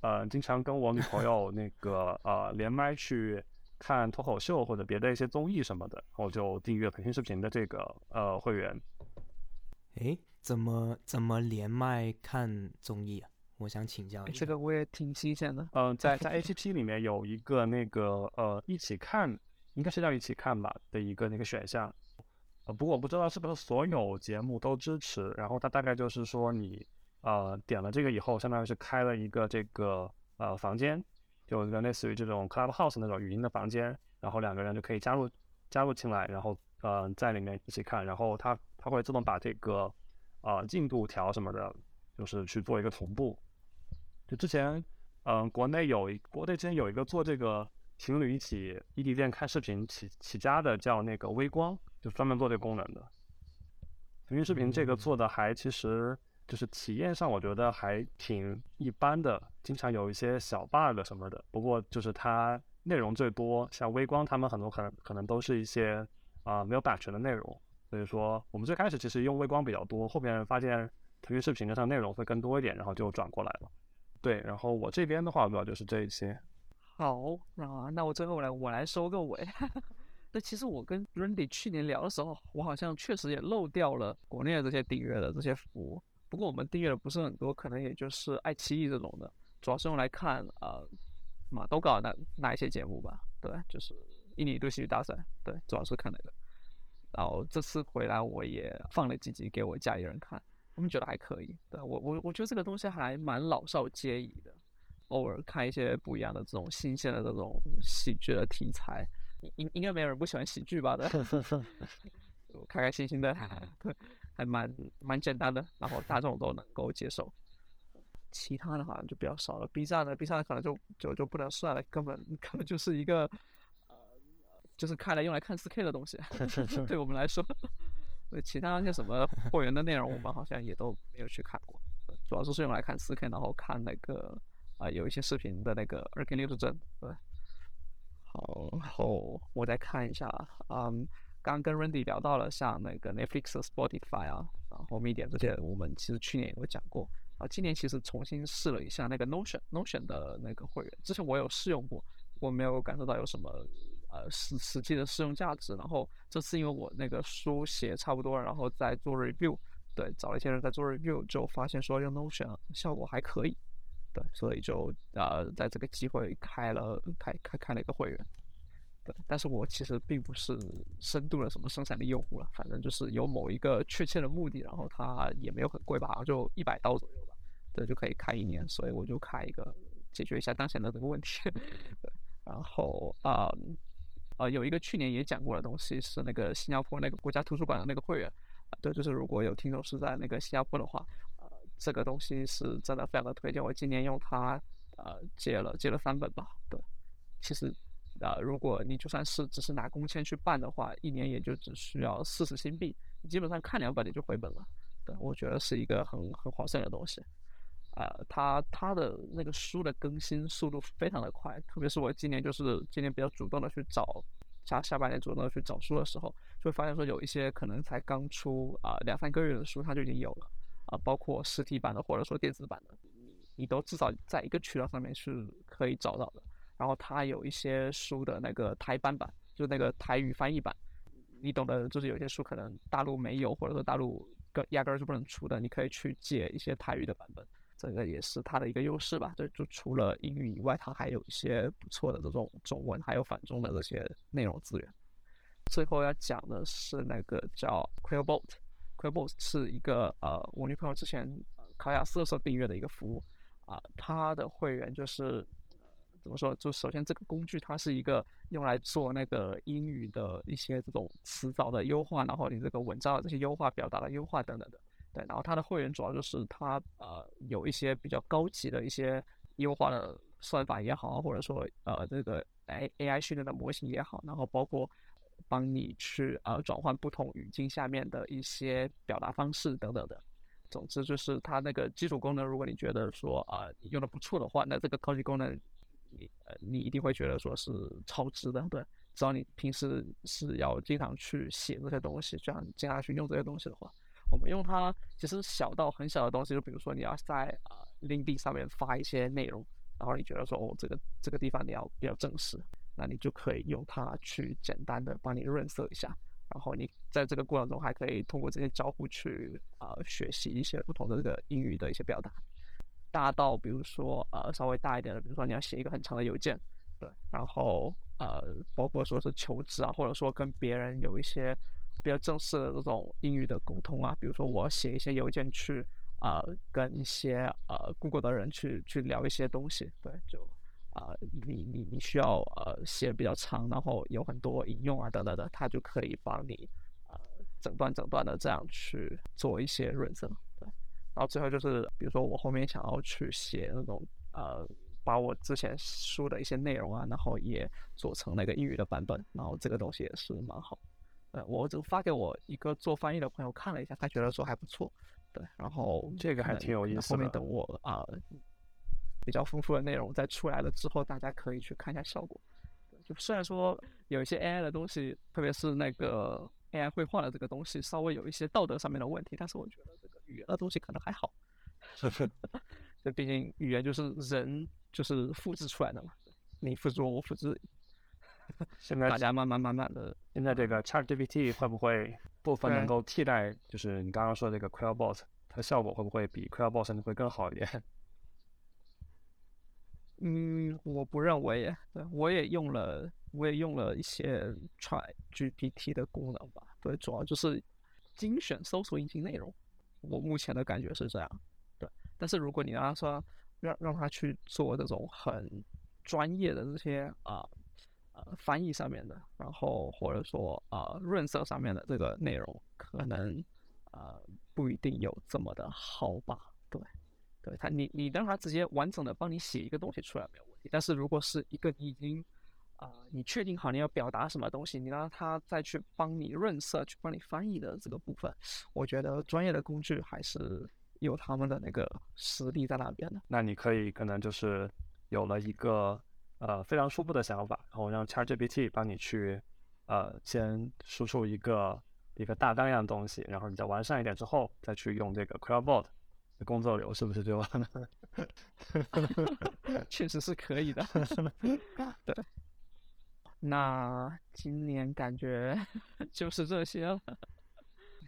呃，经常跟我女朋友那个呃连麦去看脱口秀或者别的一些综艺什么的，我就订阅腾讯视频的这个呃会员。诶，怎么怎么连麦看综艺啊？我想请教一下。这个我也挺新鲜的。嗯，在 (laughs) 在 A P P 里面有一个那个呃一起看，应该是叫一起看吧的一个那个选项。呃，不过我不知道是不是所有节目都支持。然后它大概就是说你。呃，点了这个以后，相当于是开了一个这个呃房间，就一个类似于这种 Clubhouse 那种语音的房间，然后两个人就可以加入加入进来，然后呃在里面一起看，然后它它会自动把这个呃进度条什么的，就是去做一个同步。就之前嗯国内有一国内之前有一个做这个情侣一起异地恋看视频起起家的，叫那个微光，就专门做这个功能的。腾讯视频这个做的还其实。就是体验上，我觉得还挺一般的，经常有一些小 bug 什么的。不过就是它内容最多，像微光他们很多可能可能都是一些啊没有版权的内容。所以说我们最开始其实用微光比较多，后面发现腾讯视频上内容会更多一点，然后就转过来了。对，然后我这边的话主要就是这一些。好，那那我最后来我来收个尾。(laughs) 那其实我跟 Randy 去年聊的时候，我好像确实也漏掉了国内的这些订阅的这些服务。不过我们订阅的不是很多，可能也就是爱奇艺这种的，主要是用来看啊马都搞那那一些节目吧。对，就是印尼对戏剧大赛，对，主要是看那个。然后这次回来我也放了几集给我家里人看，他们觉得还可以。对我我我觉得这个东西还蛮老少皆宜的，偶尔看一些不一样的这种新鲜的这种喜剧的题材，应应该没有人不喜欢喜剧吧？对，(laughs) 开开心心的，对。还蛮蛮简单的，然后大众都能够接受。其他的好像就比较少了。B 站的 B 站可能就就就不能算了，根本 (laughs) 根本就是一个呃，就是看来用来看 4K 的东西。(laughs) 对我们来说，对其他那些什么会员的内容，我们好像也都没有去看过。主要就是用来看 4K，然后看那个啊有一些视频的那个二 K 六十帧。对，好，然后我再看一下，嗯。刚跟 Randy 聊到了像那个 Netflix、Spotify 啊，然后 Media 这些，我们其实去年也有讲过啊。今年其实重新试了一下那个 Notion，Notion 的那个会员，之前我有试用过，我没有感受到有什么呃实实际的试用价值。然后这次因为我那个书写差不多，然后在做 review，对，找了一些人在做 review，就发现说用 Notion 效果还可以，对，所以就呃在这个机会开了开开开了一个会员。对但是我其实并不是深度的什么生产力用户了，反正就是有某一个确切的目的，然后它也没有很贵吧，就一百刀左右吧，对，就可以开一年，所以我就开一个解决一下当前的这个问题。(laughs) 对，然后啊啊，有一个去年也讲过的东西是那个新加坡那个国家图书馆的那个会员，对，就是如果有听众是在那个新加坡的话，呃，这个东西是真的非常的推荐，我今年用它呃借了借了三本吧，对，其实。啊，如果你就算是只是拿工签去办的话，一年也就只需要四十新币，你基本上看两本你就回本了。对，我觉得是一个很很划算的东西。啊，它它的那个书的更新速度非常的快，特别是我今年就是今年比较主动的去找，下下半年主动的去找书的时候，就会发现说有一些可能才刚出啊两三个月的书，它就已经有了啊，包括实体版的或者说电子版的，你都至少在一个渠道上面是可以找到的。然后它有一些书的那个台版版，就那个台语翻译版，你懂的，就是有些书可能大陆没有，或者说大陆根压根儿就不能出的，你可以去借一些台语的版本，这个也是它的一个优势吧。对，就除了英语以外，它还有一些不错的这种中文还有反中的这些内容资源。最后要讲的是那个叫 Quillbot，Quillbot 是一个呃我女朋友之前考雅思的时候订阅的一个服务啊，它的会员就是。怎么说？就首先这个工具它是一个用来做那个英语的一些这种词藻的优化，然后你这个文章的这些优化、表达的优化等等的。对，然后它的会员主要就是它呃有一些比较高级的一些优化的算法也好，或者说呃这个 A A I 训练的模型也好，然后包括帮你去呃转换不同语境下面的一些表达方式等等的。总之就是它那个基础功能，如果你觉得说啊用的不错的话，那这个高级功能你呃你一定会觉得说是超值的，对。只要你平时是要经常去写这些东西，这样经常去用这些东西的话，我们用它其实小到很小的东西，就比如说你要在啊 lindy 上面发一些内容，然后你觉得说哦这个这个地方你要比较正式，那你就可以用它去简单的帮你润色一下，然后你在这个过程中还可以通过这些交互去啊学习一些不同的这个英语的一些表达。大到比如说呃稍微大一点的，比如说你要写一个很长的邮件，对，然后。呃，包括说是求职啊，或者说跟别人有一些比较正式的这种英语的沟通啊，比如说我写一些邮件去啊，跟一些呃 Google 的人去去聊一些东西，对，就啊，你你你需要呃写比较长，然后有很多引用啊等等的，他就可以帮你呃整段整段的这样去做一些润色，对，然后最后就是比如说我后面想要去写那种呃。把我之前书的一些内容啊，然后也做成那个英语的版本，然后这个东西也是蛮好。呃，我只发给我一个做翻译的朋友看了一下，他觉得说还不错。对，然后这个还挺有意思。后面等我啊，比较丰富的内容再出来了之后，大家可以去看一下效果。就虽然说有一些 AI 的东西，特别是那个 AI 绘画的这个东西，稍微有一些道德上面的问题，但是我觉得这个语言的东西可能还好。(laughs) 这毕竟语言就是人。就是复制出来的嘛，你复制我我复制，(laughs) 现在大家慢慢慢慢的，现在这个 ChatGPT 会不会部分能够替代？就是你刚刚说这个 Quillbot，它效果会不会比 Quillbot 会更好一点？(laughs) 嗯，我不认为，对，我也用了，我也用了一些 ChatGPT 的功能吧，对，主要就是精选搜索引擎内容，我目前的感觉是这样，对，但是如果你让他说。让让他去做这种很专业的这些啊呃呃翻译上面的，然后或者说啊润色上面的这个内容，可能呃不一定有这么的好吧？对，对他你你让他直接完整的帮你写一个东西出来没有问题，但是如果是一个你已经啊你确定好你要表达什么东西，你让他再去帮你润色去帮你翻译的这个部分，我觉得专业的工具还是。有他们的那个实力在那边的，那你可以可能就是有了一个呃非常初步的想法，然后让 ChatGPT 帮你去呃先输出一个一个大纲样的东西，然后你再完善一点之后，再去用这个 Quillbot 的工作流，是不是就完了？(laughs) 确实是可以的。(laughs) 对，那今年感觉 (laughs) 就是这些了，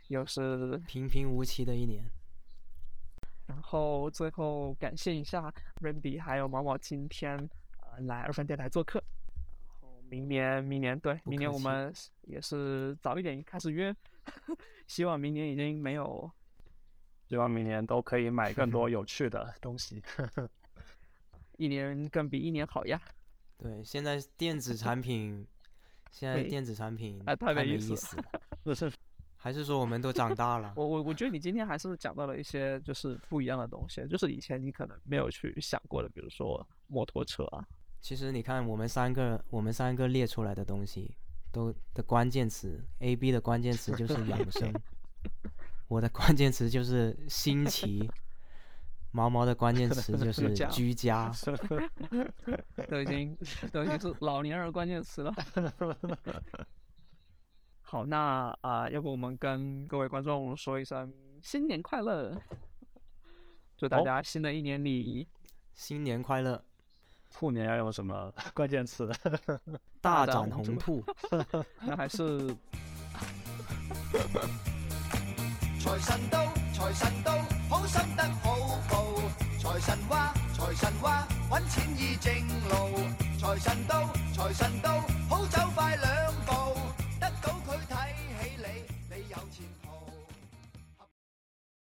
又是平平无奇的一年。然后最后感谢一下 Randy 还有毛毛今天呃来二分电台做客。然后明年明年对明年我们也是早一点开始约，(laughs) 希望明年已经没有，希望明年都可以买更多 (laughs) 有趣的东西，一年更比一年好呀。对，现在电子产品，现在电子产品太没意思了，不是。还是说我们都长大了？(laughs) 我我我觉得你今天还是讲到了一些就是不一样的东西，就是以前你可能没有去想过的，比如说摩托车啊。其实你看我们三个，我们三个列出来的东西，都的关键词，A B 的关键词就是养生，(laughs) 我的关键词就是新奇，毛毛的关键词就 (laughs) 是居家，(laughs) 都已经都已经是老年人关键词了。好，那啊，要不我们跟各位观众说一声新年快乐，祝大家新的一年里新年快乐。兔年要用什么 (laughs) 关键词？(laughs) 大展宏兔。(laughs) 那还是。财神到，财神到，好心得好报。财神话，财神话，揾钱易正路。财神到，财神到，好走快两。